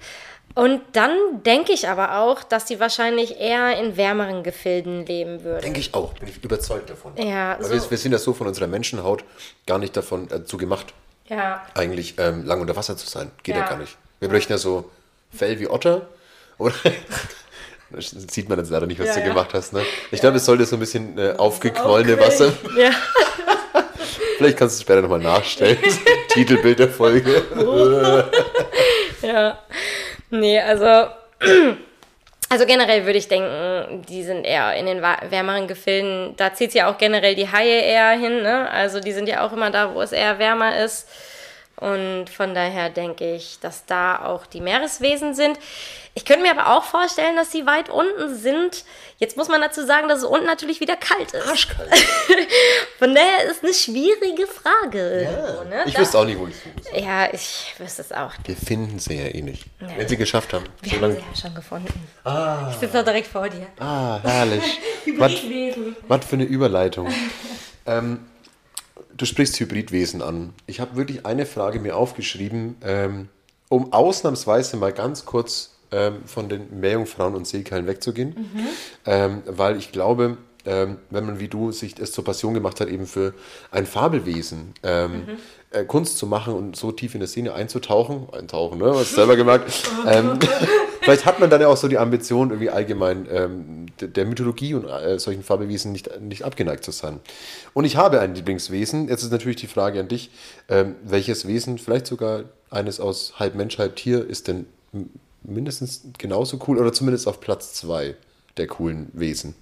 Und dann denke ich aber auch, dass sie wahrscheinlich eher in wärmeren Gefilden leben würden. Denke ich auch, bin ich überzeugt davon. Ja, Weil so- wir, wir sind ja so von unserer Menschenhaut gar nicht davon äh, zu gemacht, Ja, eigentlich ähm, lang unter Wasser zu sein. Geht ja, Ja. gar nicht. Wir bräuchten ja so Fell wie Otter oder *laughs* Das sieht man jetzt leider nicht, was Ja, du ja. gemacht hast. Ne? Ich glaube, es sollte so ein bisschen äh, aufgequollene Wasser. *laughs* Ja. *laughs* Vielleicht kannst du es später nochmal nachstellen. Titelbild der Folge. Ja. Nee, also. *clears throat* Also generell würde ich denken, die sind eher in den wärmeren Gefilden. Da zieht ja auch generell die Haie eher hin. Ne? Also die sind ja auch immer da, wo es eher wärmer ist. Und von daher denke ich, dass da auch die Meereswesen sind. Ich könnte mir aber auch vorstellen, dass sie weit unten sind. Jetzt muss man dazu sagen, dass es unten natürlich wieder kalt ist. Arschkalt. *laughs* Von daher ist eine schwierige Frage. irgendwo, ne? Ich Da- wüsste auch nicht, wo ich suchen soll. Ja, ich wüsste es auch. Wir finden sie ja eh nicht. Wenn sie geschafft haben. Wir So haben sie ja schon gefunden. Ich sitze doch direkt vor dir. Ah, herrlich. *laughs* Hybridwesen. was für eine Überleitung. ähm, du sprichst Hybridwesen an. Ich habe wirklich eine Frage mir aufgeschrieben, ähm, um ausnahmsweise mal ganz kurz ähm, von den Meerjungfrauen und Seekeilen wegzugehen, ähm, weil ich glaube, ähm, wenn man wie du sich es zur Passion gemacht hat, eben für ein Fabelwesen ähm, äh, Kunst zu machen und so tief in der Szene einzutauchen, eintauchen, ne, hast du selber gemerkt, *laughs* ähm, *laughs* vielleicht hat man dann ja auch so die Ambition, irgendwie allgemein ähm, der, Mythologie und äh, solchen Fabelwesen nicht, nicht abgeneigt zu sein. Und ich habe ein Lieblingswesen. Jetzt ist natürlich die Frage an dich, ähm, welches Wesen, vielleicht sogar eines aus halb Mensch, halb Tier, ist denn mindestens genauso cool oder zumindest auf Platz zwei der coolen Wesen?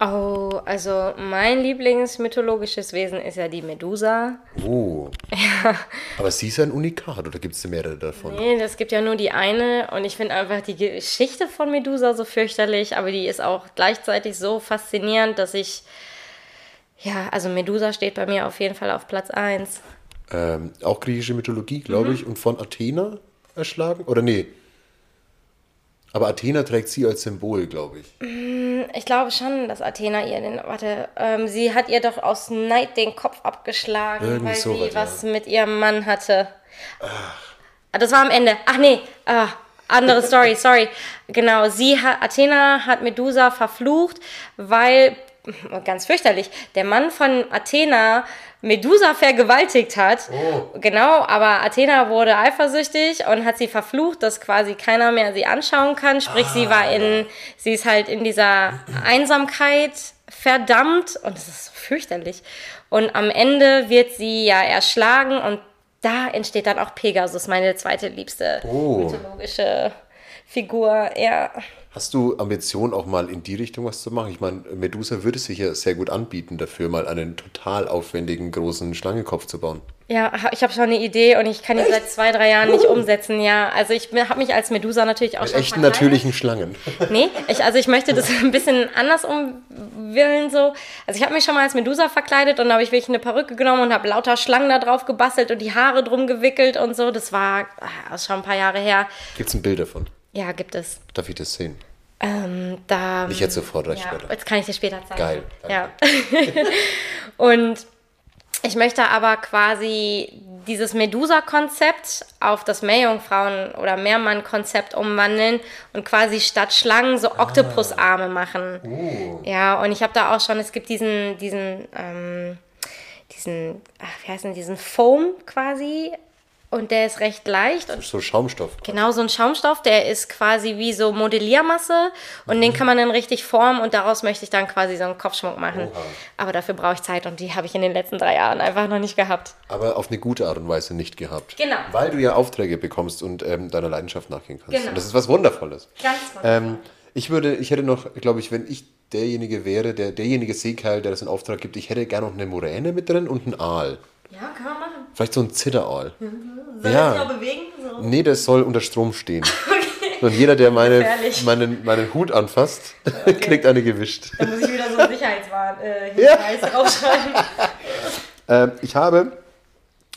Oh, also mein Lieblingsmythologisches Wesen ist ja die Medusa. Oh. Aber sie ist ein Unikat, oder gibt es mehrere davon? Nee, das gibt ja nur die eine und ich finde einfach die Geschichte von Medusa so fürchterlich, aber die ist auch gleichzeitig so faszinierend, dass ich ja, also Medusa steht bei mir auf jeden Fall auf Platz 1. Ähm, auch griechische Mythologie, glaube ich, und von Athena erschlagen? Oder nee? Aber Athena trägt sie als Symbol, glaube ich. Ich glaube schon, dass Athena ihr den, warte, ähm, sie hat ihr doch aus Neid den Kopf abgeschlagen, Irgendwie weil so sie was, was mit ihrem Mann hatte. Ah, Das war am Ende. Ach nee, ah, andere Story, *laughs* sorry. Genau, sie hat, Athena hat Medusa verflucht, weil, ganz fürchterlich, der Mann von Athena Medusa vergewaltigt hat. Genau, aber Athena wurde eifersüchtig und hat sie verflucht, dass quasi keiner mehr sie anschauen kann. Sprich, sie war in, sie ist halt in dieser Einsamkeit verdammt und es ist so fürchterlich. Und am Ende wird sie ja erschlagen und da entsteht dann auch Pegasus, meine zweite liebste Oh. mythologische Figur. Ja, Hast du Ambition, auch mal in die Richtung was zu machen? Ich meine, Medusa würde sich ja sehr gut anbieten, dafür mal einen total aufwendigen, großen Schlangenkopf zu bauen. ja ich habe schon eine Idee und ich kann die seit zwei, drei Jahren nicht umsetzen. Ja, also ich habe mich als Medusa natürlich auch Mit schon echten, natürlichen Schlangen. *laughs* Nee, ich, also ich möchte das ein bisschen anders umwillen so. Also ich habe mich schon mal als Medusa verkleidet und da habe ich wirklich eine Perücke genommen und habe lauter Schlangen da drauf gebastelt und die Haare drum gewickelt und so. Das war ist schon ein paar Jahre her. Gibt es ein Bild davon? Ja, gibt es. Darf ich das sehen? Ähm, da, Nicht jetzt sofort, recht ja, später. jetzt kann ich dir später zeigen. Geil, Ja. *laughs* und ich möchte aber quasi dieses Medusa-Konzept auf das Meerjungfrauen- oder Meermann-Konzept umwandeln und quasi statt Schlangen so Oktopusarme machen. Ja, und ich habe da auch schon, es gibt diesen, diesen, ähm, diesen, ach, wie heißt denn, diesen Foam quasi und der ist recht leicht und So Schaumstoff. Genau, so ein Schaumstoff, der ist quasi wie so Modelliermasse und den kann man dann richtig formen und daraus möchte ich dann quasi so einen Kopfschmuck machen. Aber dafür brauche ich Zeit und die habe ich in den letzten drei Jahren einfach noch nicht gehabt. Aber auf eine gute Art und Weise nicht gehabt. Genau. Weil du ja Aufträge bekommst und ähm, deiner Leidenschaft nachgehen kannst. Genau. Und das ist was Wundervolles. Ganz Ähm, ich würde, ich hätte noch, glaube ich, wenn ich derjenige wäre, der, derjenige Seekeil, der das in Auftrag gibt, ich hätte gerne noch eine Moräne mit drin und einen Aal. Ja, kann man machen. Vielleicht so ein Zitteraal. Soll Ja. das noch bewegen? So. Nee, das soll unter Strom stehen. *laughs* Und jeder, der meine, meinen, meinen Hut anfasst, *laughs* *laughs* kriegt eine gewischt. Da muss ich wieder so einen Sicherheitswarn äh, Hinweis draufschreiben. Ähm, ich habe,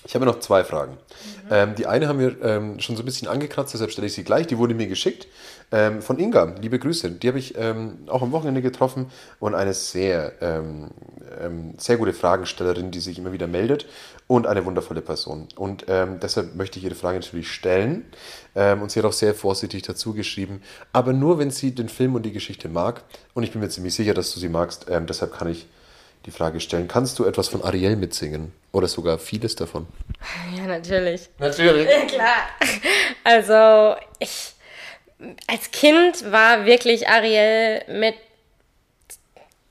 ich habe noch zwei Fragen. Ähm, die eine haben wir ähm, schon so ein bisschen angekratzt, deshalb stelle ich sie gleich. Die wurde mir geschickt ähm, von Inga. Liebe Grüße. Die habe ich ähm, auch am Wochenende getroffen und eine sehr, ähm, ähm, sehr gute Fragenstellerin, die sich immer wieder meldet und eine wundervolle Person. Und deshalb möchte ich ihre Frage natürlich stellen. Und sie hat auch sehr vorsichtig dazu geschrieben, aber nur wenn sie den Film und die Geschichte mag. Und ich bin mir ziemlich sicher, dass du sie magst. Deshalb kann ich die Frage stellen, kannst du etwas von Ariel mitsingen? Oder sogar vieles davon? Ja, natürlich. Natürlich. Klar. Also, ich als Kind war wirklich Ariel mit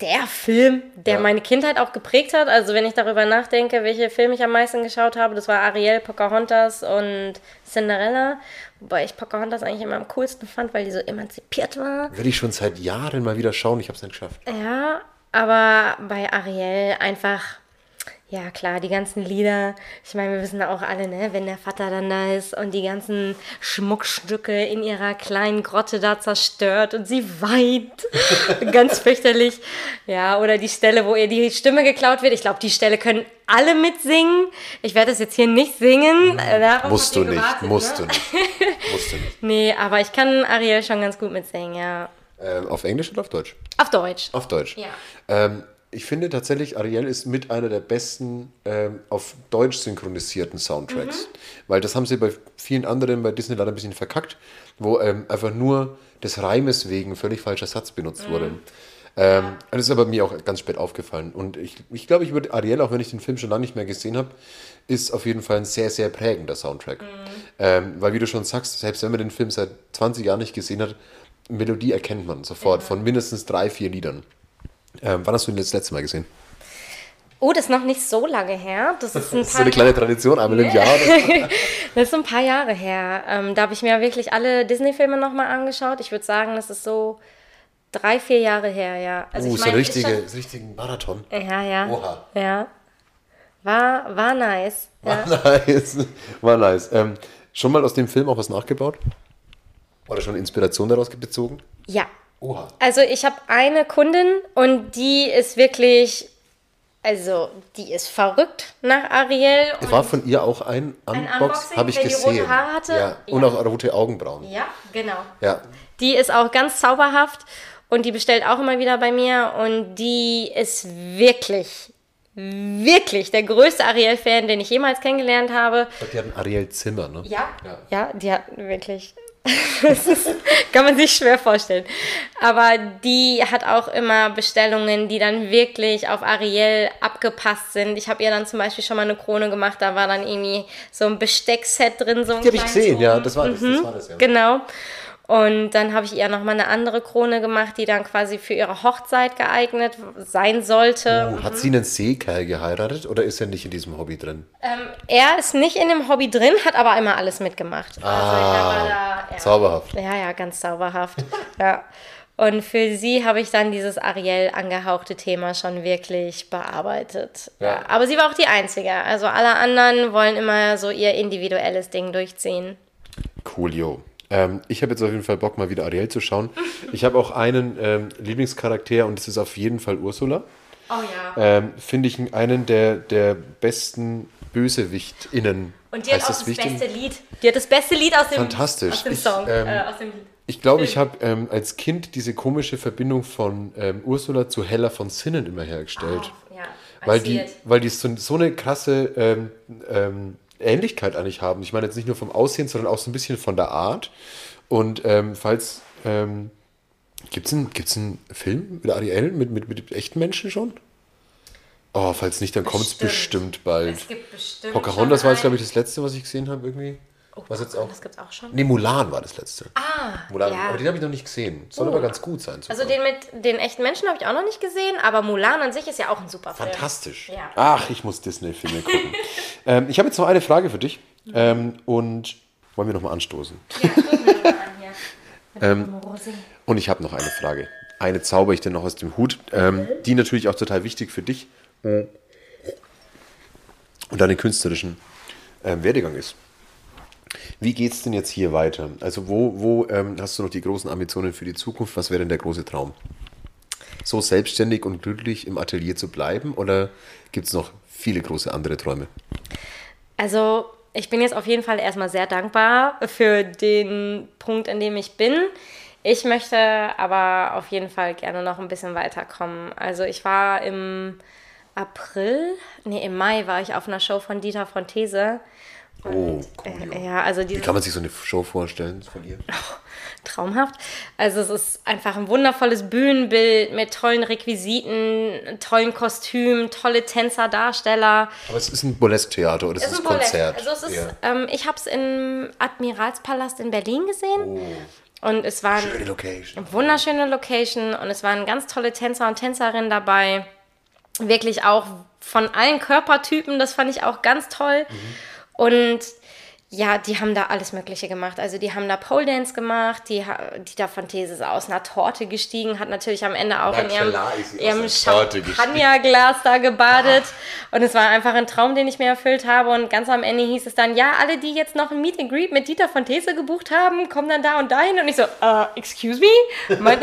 der Film, der Ja. meine Kindheit auch geprägt hat. Also wenn ich darüber nachdenke, welche Filme ich am meisten geschaut habe, das war Ariel, Pocahontas und Cinderella. Wobei ich Pocahontas eigentlich immer am coolsten fand, weil die so emanzipiert war. Würde ich schon seit Jahren mal wieder schauen, ich habe es nicht geschafft. Ja, aber bei Ariel einfach, ja klar, die ganzen Lieder. Ich meine, wir wissen auch alle, ne, wenn der Vater dann da ist und die ganzen Schmuckstücke in ihrer kleinen Grotte da zerstört und sie weint. *laughs* Ganz fürchterlich. Ja, oder die Stelle, wo ihr die Stimme geklaut wird. Ich glaube, die Stelle können alle mitsingen. Ich werde das jetzt hier nicht singen. Darauf Musst du nicht, gewartet, musst ne? du nicht. musst du nicht. *laughs* Nee, aber ich kann Ariel schon ganz gut mitsingen, ja. Ähm, auf Englisch oder auf Deutsch? Auf Deutsch. Auf Deutsch. Ja. Ähm, ich finde tatsächlich, Ariel ist mit einer der besten ähm, auf Deutsch synchronisierten Soundtracks. Weil das haben sie bei vielen anderen bei Disney leider ein bisschen verkackt, wo ähm, einfach nur des Reimes wegen völlig falscher Satz benutzt wurde. Ähm, Das ist aber mir auch ganz spät aufgefallen. Und ich, ich glaube, ich würde Ariel, auch wenn ich den Film schon lange nicht mehr gesehen habe, ist auf jeden Fall ein sehr, sehr prägender Soundtrack. Ähm, weil, wie du schon sagst, selbst wenn man den Film seit 20 Jahren nicht gesehen hat, Melodie erkennt man sofort von mindestens drei, vier Liedern. Ähm, wann hast du ihn das letzte Mal gesehen? Oh, das ist noch nicht so lange her. Das ist ein Das *laughs* ist so eine kleine Tradition, einmal im Jahr. *laughs* das ist ein paar Jahre her. Ähm, da habe ich mir wirklich alle Disney-Filme nochmal angeschaut. Ich würde sagen, das ist so drei, vier Jahre her, ja. Also Uh, ich so ein meine, ist richtige, schon- so richtigen Marathon. Ja, ja. Oha. Ja. War, war nice. Ja. War *laughs* nice. War nice. Ähm, schon mal aus dem Film auch was nachgebaut? Oder schon Inspiration daraus bezogen? ja. Oha. Also ich habe eine Kundin und die ist wirklich, also die ist verrückt nach Ariel. Und War von ihr auch ein Unbox? Habe ich die gesehen. rote Haare hatte? Ja. Und Ja. auch rote Augenbrauen. ja, genau. Ja. Die ist auch ganz zauberhaft und die bestellt auch immer wieder bei mir und die ist wirklich, wirklich der größte Ariel-Fan, den ich jemals kennengelernt habe. Die hatten Ariel Zimmer, ne? Ja. Ja. Ja, die hat wirklich. *laughs* das ist, kann man sich schwer vorstellen. Aber die hat auch immer Bestellungen, die dann wirklich auf Ariel abgepasst sind. Ich habe ihr dann zum Beispiel schon mal eine Krone gemacht, da war dann irgendwie so ein Besteckset drin. So ein Die habe ich gesehen, ja. oben. Das war das, das, war das ja. Genau. Und dann habe ich ihr nochmal eine andere Krone gemacht, die dann quasi für ihre Hochzeit geeignet sein sollte. Oh, hat sie einen Seekerl geheiratet oder ist er nicht in diesem Hobby drin? Ähm, er ist nicht in dem Hobby drin, hat aber immer alles mitgemacht. Also ich habe da, ja. Zauberhaft. Ja, ja, ganz zauberhaft. *laughs* ja. Und für sie habe ich dann dieses Ariel angehauchte Thema schon wirklich bearbeitet. Ja. Aber sie war auch die Einzige. Also alle anderen wollen immer so ihr individuelles Ding durchziehen. Coolio. Ähm, ich habe jetzt auf jeden Fall Bock, mal wieder Ariel zu schauen. Ich habe auch einen ähm, Lieblingscharakter und das ist auf jeden Fall Ursula. Oh ja. Ähm, Finde ich einen der, der besten BösewichtInnen. Und die hat auch das, Wichtig? beste Lied. Die hat das beste Lied aus dem, Fantastisch. Aus dem Ich, Song. ähm, äh, aus dem. Ich glaube, ich habe ähm, als Kind diese komische Verbindung von ähm, Ursula zu Hella von Sinnen immer hergestellt. Ja, weil, die, weil die so, so eine krasse ähm, ähm, Ähnlichkeit eigentlich haben. Ich meine jetzt nicht nur vom Aussehen, sondern auch so ein bisschen von der Art. Und ähm, falls. Ähm, Gibt es einen, gibt's einen Film mit Ariel, mit, mit, mit echten Menschen schon? Oh, falls nicht, dann kommt es Bestimmt. bald. Es gibt bestimmt. Pocahontas war jetzt, glaube ich, das letzte, was ich gesehen habe, irgendwie. Was jetzt auch. Das gibt's auch schon. Nee, Mulan war das letzte. Ah, Mulan, ja. aber den habe ich noch nicht gesehen. Soll Oh. aber ganz gut sein. sogar. Also den mit den echten Menschen habe ich auch noch nicht gesehen, aber Mulan an sich ist ja auch ein super Film. Fantastisch. Ja. Ach, ich muss Disney-Filme gucken. *laughs* ähm, ich habe jetzt noch eine Frage für dich. Ähm, und wollen wir nochmal anstoßen? *laughs* Ähm, und ich habe noch eine Frage. Eine zauber ich dir noch aus dem Hut, ähm, die natürlich auch total wichtig für dich und deinen künstlerischen ähm, Werdegang ist. Wie geht es denn jetzt hier weiter? Also wo, wo ähm, hast du noch die großen Ambitionen für die Zukunft? Was wäre denn der große Traum? So selbstständig und glücklich im Atelier zu bleiben oder gibt es noch viele große andere Träume? Also ich bin jetzt auf jeden Fall erstmal sehr dankbar für den Punkt, an dem ich bin. Ich möchte aber auf jeden Fall gerne noch ein bisschen weiterkommen. Also ich war im April, nee, im Mai war ich auf einer Show von Dieter Frontese. Oh, Äh, ja, also Wie kann man sich so eine Show vorstellen von ihr? *laughs* traumhaft. Also es ist einfach ein wundervolles Bühnenbild mit tollen Requisiten, tollen Kostümen, tolle Tänzer, Darsteller. Aber es ist ein Burlesque-Theater oder es ist, ein ein Ballett. Konzert. Also es ist, Ja. ähm, ich habe es im Admiralspalast in Berlin gesehen. Oh. Und es waren Schöne Location. wunderschöne Location und es waren ganz tolle Tänzer und Tänzerinnen dabei. Wirklich auch von allen Körpertypen, das fand ich auch ganz toll. Und ja, die haben da alles Mögliche gemacht. Also die haben da Pole Dance gemacht, die, ha- Dieter von These ist aus einer Torte gestiegen, hat natürlich am Ende auch Na in ihrem, ihrem. Champagnerglas da gebadet. Und es war einfach ein Traum, den ich mir erfüllt habe. Und ganz am Ende hieß es dann, ja, alle, die jetzt noch ein Meet and Greet mit Dieter von These gebucht haben, kommen dann da und dahin. Und ich so, äh, excuse me? Man,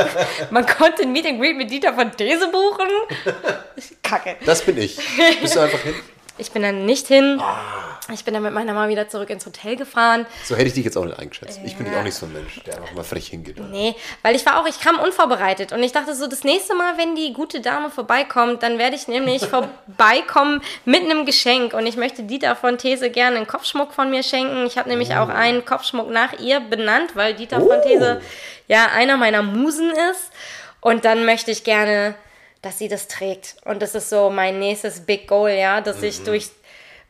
*laughs* man konnte ein Meet and Greet mit Dieter von These buchen? *laughs* Kacke. Das bin ich. Bist du einfach hin? Ich bin dann nicht hin. Ah. Ich bin dann mit meiner Mama wieder zurück ins Hotel gefahren. So hätte ich dich jetzt auch nicht eingeschätzt. Ich bin ja auch nicht so ein Mensch, der einfach mal frech hingeht. Nee, weil ich war auch, ich kam unvorbereitet und ich dachte so, das nächste Mal, wenn die gute Dame vorbeikommt, dann werde ich nämlich *laughs* vorbeikommen mit einem Geschenk und ich möchte Dieter von These gerne einen Kopfschmuck von mir schenken. Ich habe nämlich auch einen Kopfschmuck nach ihr benannt, weil Dieter von Oh. These ja einer meiner Musen ist und dann möchte ich gerne, dass sie das trägt und das ist so mein nächstes Big Goal, ja, dass Mhm. ich durch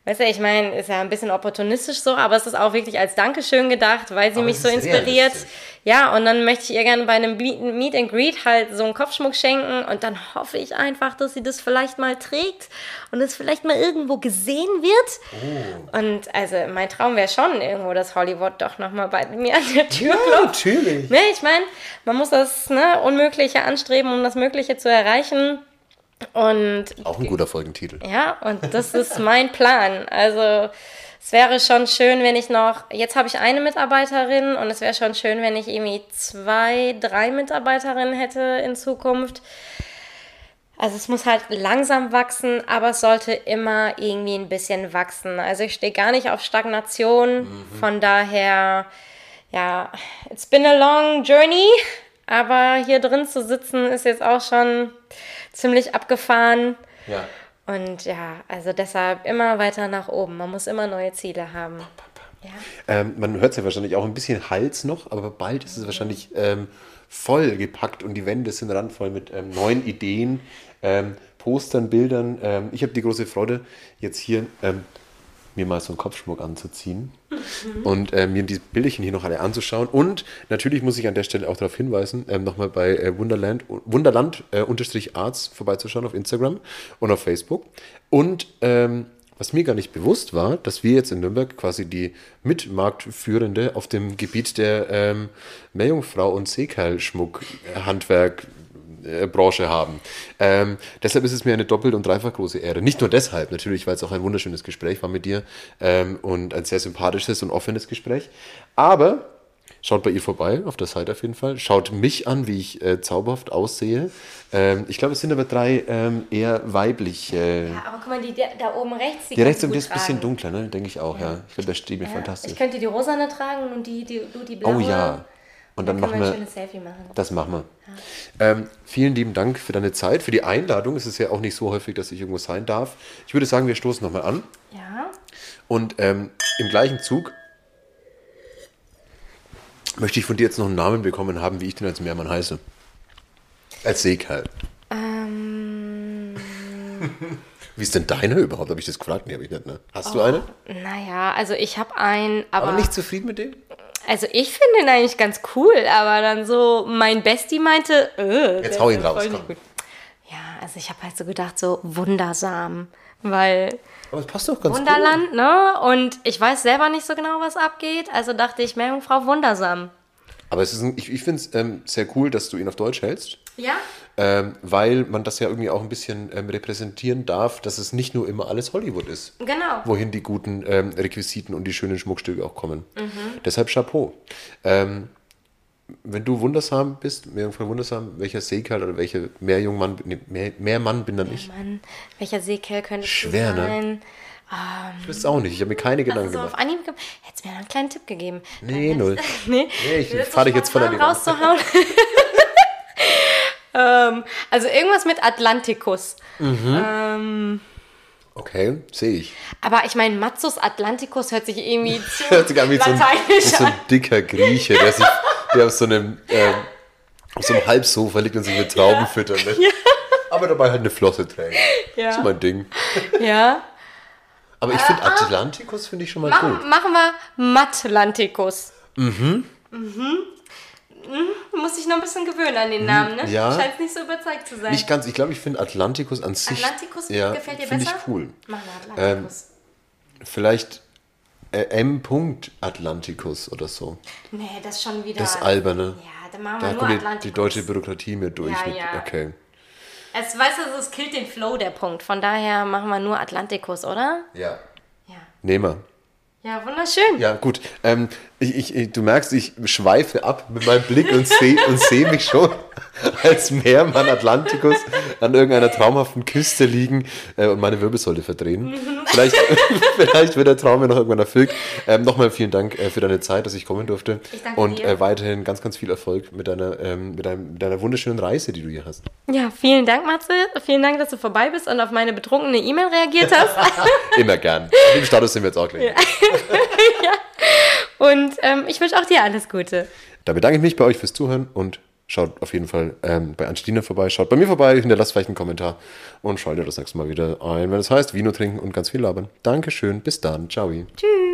Weißt du, ich meine, ist ja ein bisschen opportunistisch so, aber es ist auch wirklich als Dankeschön gedacht, weil sie Aber mich so inspiriert. realistisch. Ja, und dann möchte ich ihr gerne bei einem Meet and Greet halt so einen Kopfschmuck schenken und dann hoffe ich einfach, dass sie das vielleicht mal trägt und es vielleicht mal irgendwo gesehen wird. Oh. Und also mein Traum wäre schon irgendwo, dass Hollywood doch nochmal bei mir an der Tür klopft. natürlich. Ne, ich meine, man muss das ne, Unmögliche anstreben, um das Mögliche zu erreichen. Und Auch ein guter Folgentitel. ja, und das ist mein Plan. Also es wäre schon schön, wenn ich noch, jetzt habe ich eine Mitarbeiterin und es wäre schon schön, wenn ich irgendwie zwei, drei Mitarbeiterinnen hätte in Zukunft. Also es muss halt langsam wachsen, aber es sollte immer irgendwie ein bisschen wachsen. Also ich stehe gar nicht auf Stagnation. Von daher, ja, it's been a long journey, aber hier drin zu sitzen ist jetzt auch schon ziemlich abgefahren. Ja. Und ja, also deshalb immer weiter nach oben. Man muss immer neue Ziele haben. Ähm, man hört es ja wahrscheinlich auch ein bisschen Hals noch, aber bald ist es wahrscheinlich ähm, voll gepackt und die Wände sind randvoll mit ähm, neuen Ideen, ähm, Postern, Bildern. Ähm, ich habe die große Freude, jetzt hier ähm, mir mal so einen Kopfschmuck anzuziehen und äh, mir die Bilderchen hier noch alle anzuschauen. Und natürlich muss ich an der Stelle auch darauf hinweisen, ähm, nochmal bei äh, Wunderland, Wunderland äh, vorbeizuschauen auf Instagram und auf Facebook. Und ähm, was mir gar nicht bewusst war, dass wir jetzt in Nürnberg quasi die Mitmarktführende auf dem Gebiet der ähm, Meerjungfrau und Seekeilschmuck-Handwerk äh, Branche haben. Ähm, deshalb ist es mir eine doppelt und dreifach große Ehre. Nicht nur deshalb, natürlich, weil es auch ein wunderschönes Gespräch war mit dir ähm, und ein sehr sympathisches und offenes Gespräch. Aber schaut bei ihr vorbei, auf der Seite auf jeden Fall. Schaut mich an, wie ich äh, zauberhaft aussehe. Ähm, ich glaube, es sind aber drei ähm, eher weibliche. Ja, aber guck mal, die da, oben rechts, die Die rechts und die ist ein bisschen dunkler, ne? denke ich auch, ja. Ich glaube, das steht mir Ja, fantastisch. Ich könnte die rosane tragen und die, die, du die blaue. Oh ja. Und dann Dann machen wir ein schönes Selfie machen. Das machen wir. Ähm, vielen lieben Dank für deine Zeit, für die Einladung. Es ist ja auch nicht so häufig, dass ich irgendwo sein darf. Ich würde sagen, wir stoßen nochmal an. Ja. Und ähm, im gleichen Zug möchte ich von dir jetzt noch einen Namen bekommen haben, wie ich den als Mehrmann heiße. Als Seekerl. Ähm, *laughs* Wie ist denn deiner überhaupt? Habe ich das gefragt? Nee, habe ich nicht. Ne? Hast du eine? naja, also ich habe einen, aber, Aber nicht zufrieden mit dem? Also ich finde ihn eigentlich ganz cool, aber dann so mein Bestie meinte, äh, Jetzt hau ihn raus, komm. gut. Ja, also ich habe halt so gedacht, so wundersam, weil Aber es passt doch ganz gut. Wunderland, ne? Und ich weiß selber nicht so genau, was abgeht, also dachte ich, Meerjungfrau wundersam. Aber es ist ein, ich, ich finde es ähm, sehr cool, dass du ihn auf Deutsch hältst. Ja? Ähm, weil man das ja irgendwie auch ein bisschen ähm, repräsentieren darf, dass es nicht nur immer alles Hollywood ist. Genau. Wohin die guten ähm, Requisiten und die schönen Schmuckstücke auch kommen. Deshalb Chapeau. Ähm, wenn du wundersam bist, Meerjungfrau wundersam, welcher Seekerl oder welcher Meerjungmann, nee, mehr, Meermann bin dann ich? Mann, welcher Seekerl könnte Schwer, du ne? Sein? Ich weiß auch nicht, ich habe mir keine Gedanken Also auf gemacht. Anhieb ge- hättest du mir einen kleinen Tipp gegeben. Nee, null. *laughs* nee, Nee, ich Du willst fahr dich jetzt von der spontan rauszuhauen. *laughs* ähm, also irgendwas mit Atlantikus. Okay, sehe ich. Aber ich meine, Matsus Atlantikus hört sich irgendwie *laughs* zu Hört sich an wie so, ein, wie so ein dicker Grieche, der, sich, der auf so einem, ähm, auf so einem Halbsofa liegt und sich mit Trauben füttert. Ne? Aber dabei halt eine Flosse trägt. Ja. Das ist mein Ding. Ja. Aber ich finde Atlantikus finde ich schon mal Machen, gut. machen wir Matlantikus. Muss ich noch ein bisschen gewöhnen an den Namen, ne? Ja. Scheint nicht so überzeugt zu sein. Nicht ganz, ich glaube, ich finde Atlantikus an sich. Atlantikus ja, gefällt dir Finde besser? ich cool. Machen wir Atlantikus. Vielleicht äh, M. Atlantikus oder so. nee, das ist schon wieder. Das alberne. Ja, dann machen wir Da nur kommt die, die deutsche Bürokratie mir durch. Ja, mit, ja. Okay. Es, weißt du, es killt den Flow, der Punkt. Von daher machen wir nur Atlantikus, oder? Ja. Ja. Nehmen wir. Ja, wunderschön. Ja, gut. Ähm, ich, ich, du merkst, ich schweife ab mit meinem Blick und sehe und seh mich schon *laughs* als Meermann Atlantikus an irgendeiner traumhaften Küste liegen äh, und meine Wirbelsäule verdrehen. Vielleicht, *laughs* vielleicht wird der Traum ja noch irgendwann erfüllt. Ähm, Nochmal vielen Dank äh, für deine Zeit, dass ich kommen durfte. Ich danke und dir. äh, weiterhin ganz, ganz viel Erfolg mit deiner, ähm, mit, deinem, mit deiner wunderschönen Reise, die du hier hast. Ja, vielen Dank, Matze. Vielen Dank, dass du vorbei bist und auf meine betrunkene E-Mail reagiert hast. *laughs* Immer gern. Im Status sind wir jetzt auch gleich. Und ähm, ich wünsche auch dir alles Gute. Da bedanke ich mich bei euch fürs Zuhören und schaut auf jeden Fall ähm, bei Angelina vorbei, schaut bei mir vorbei, hinterlasst vielleicht einen Kommentar und schaltet das nächste Mal wieder ein, wenn es heißt Vino trinken und ganz viel labern. Dankeschön, bis dann, ciao. Tschüss.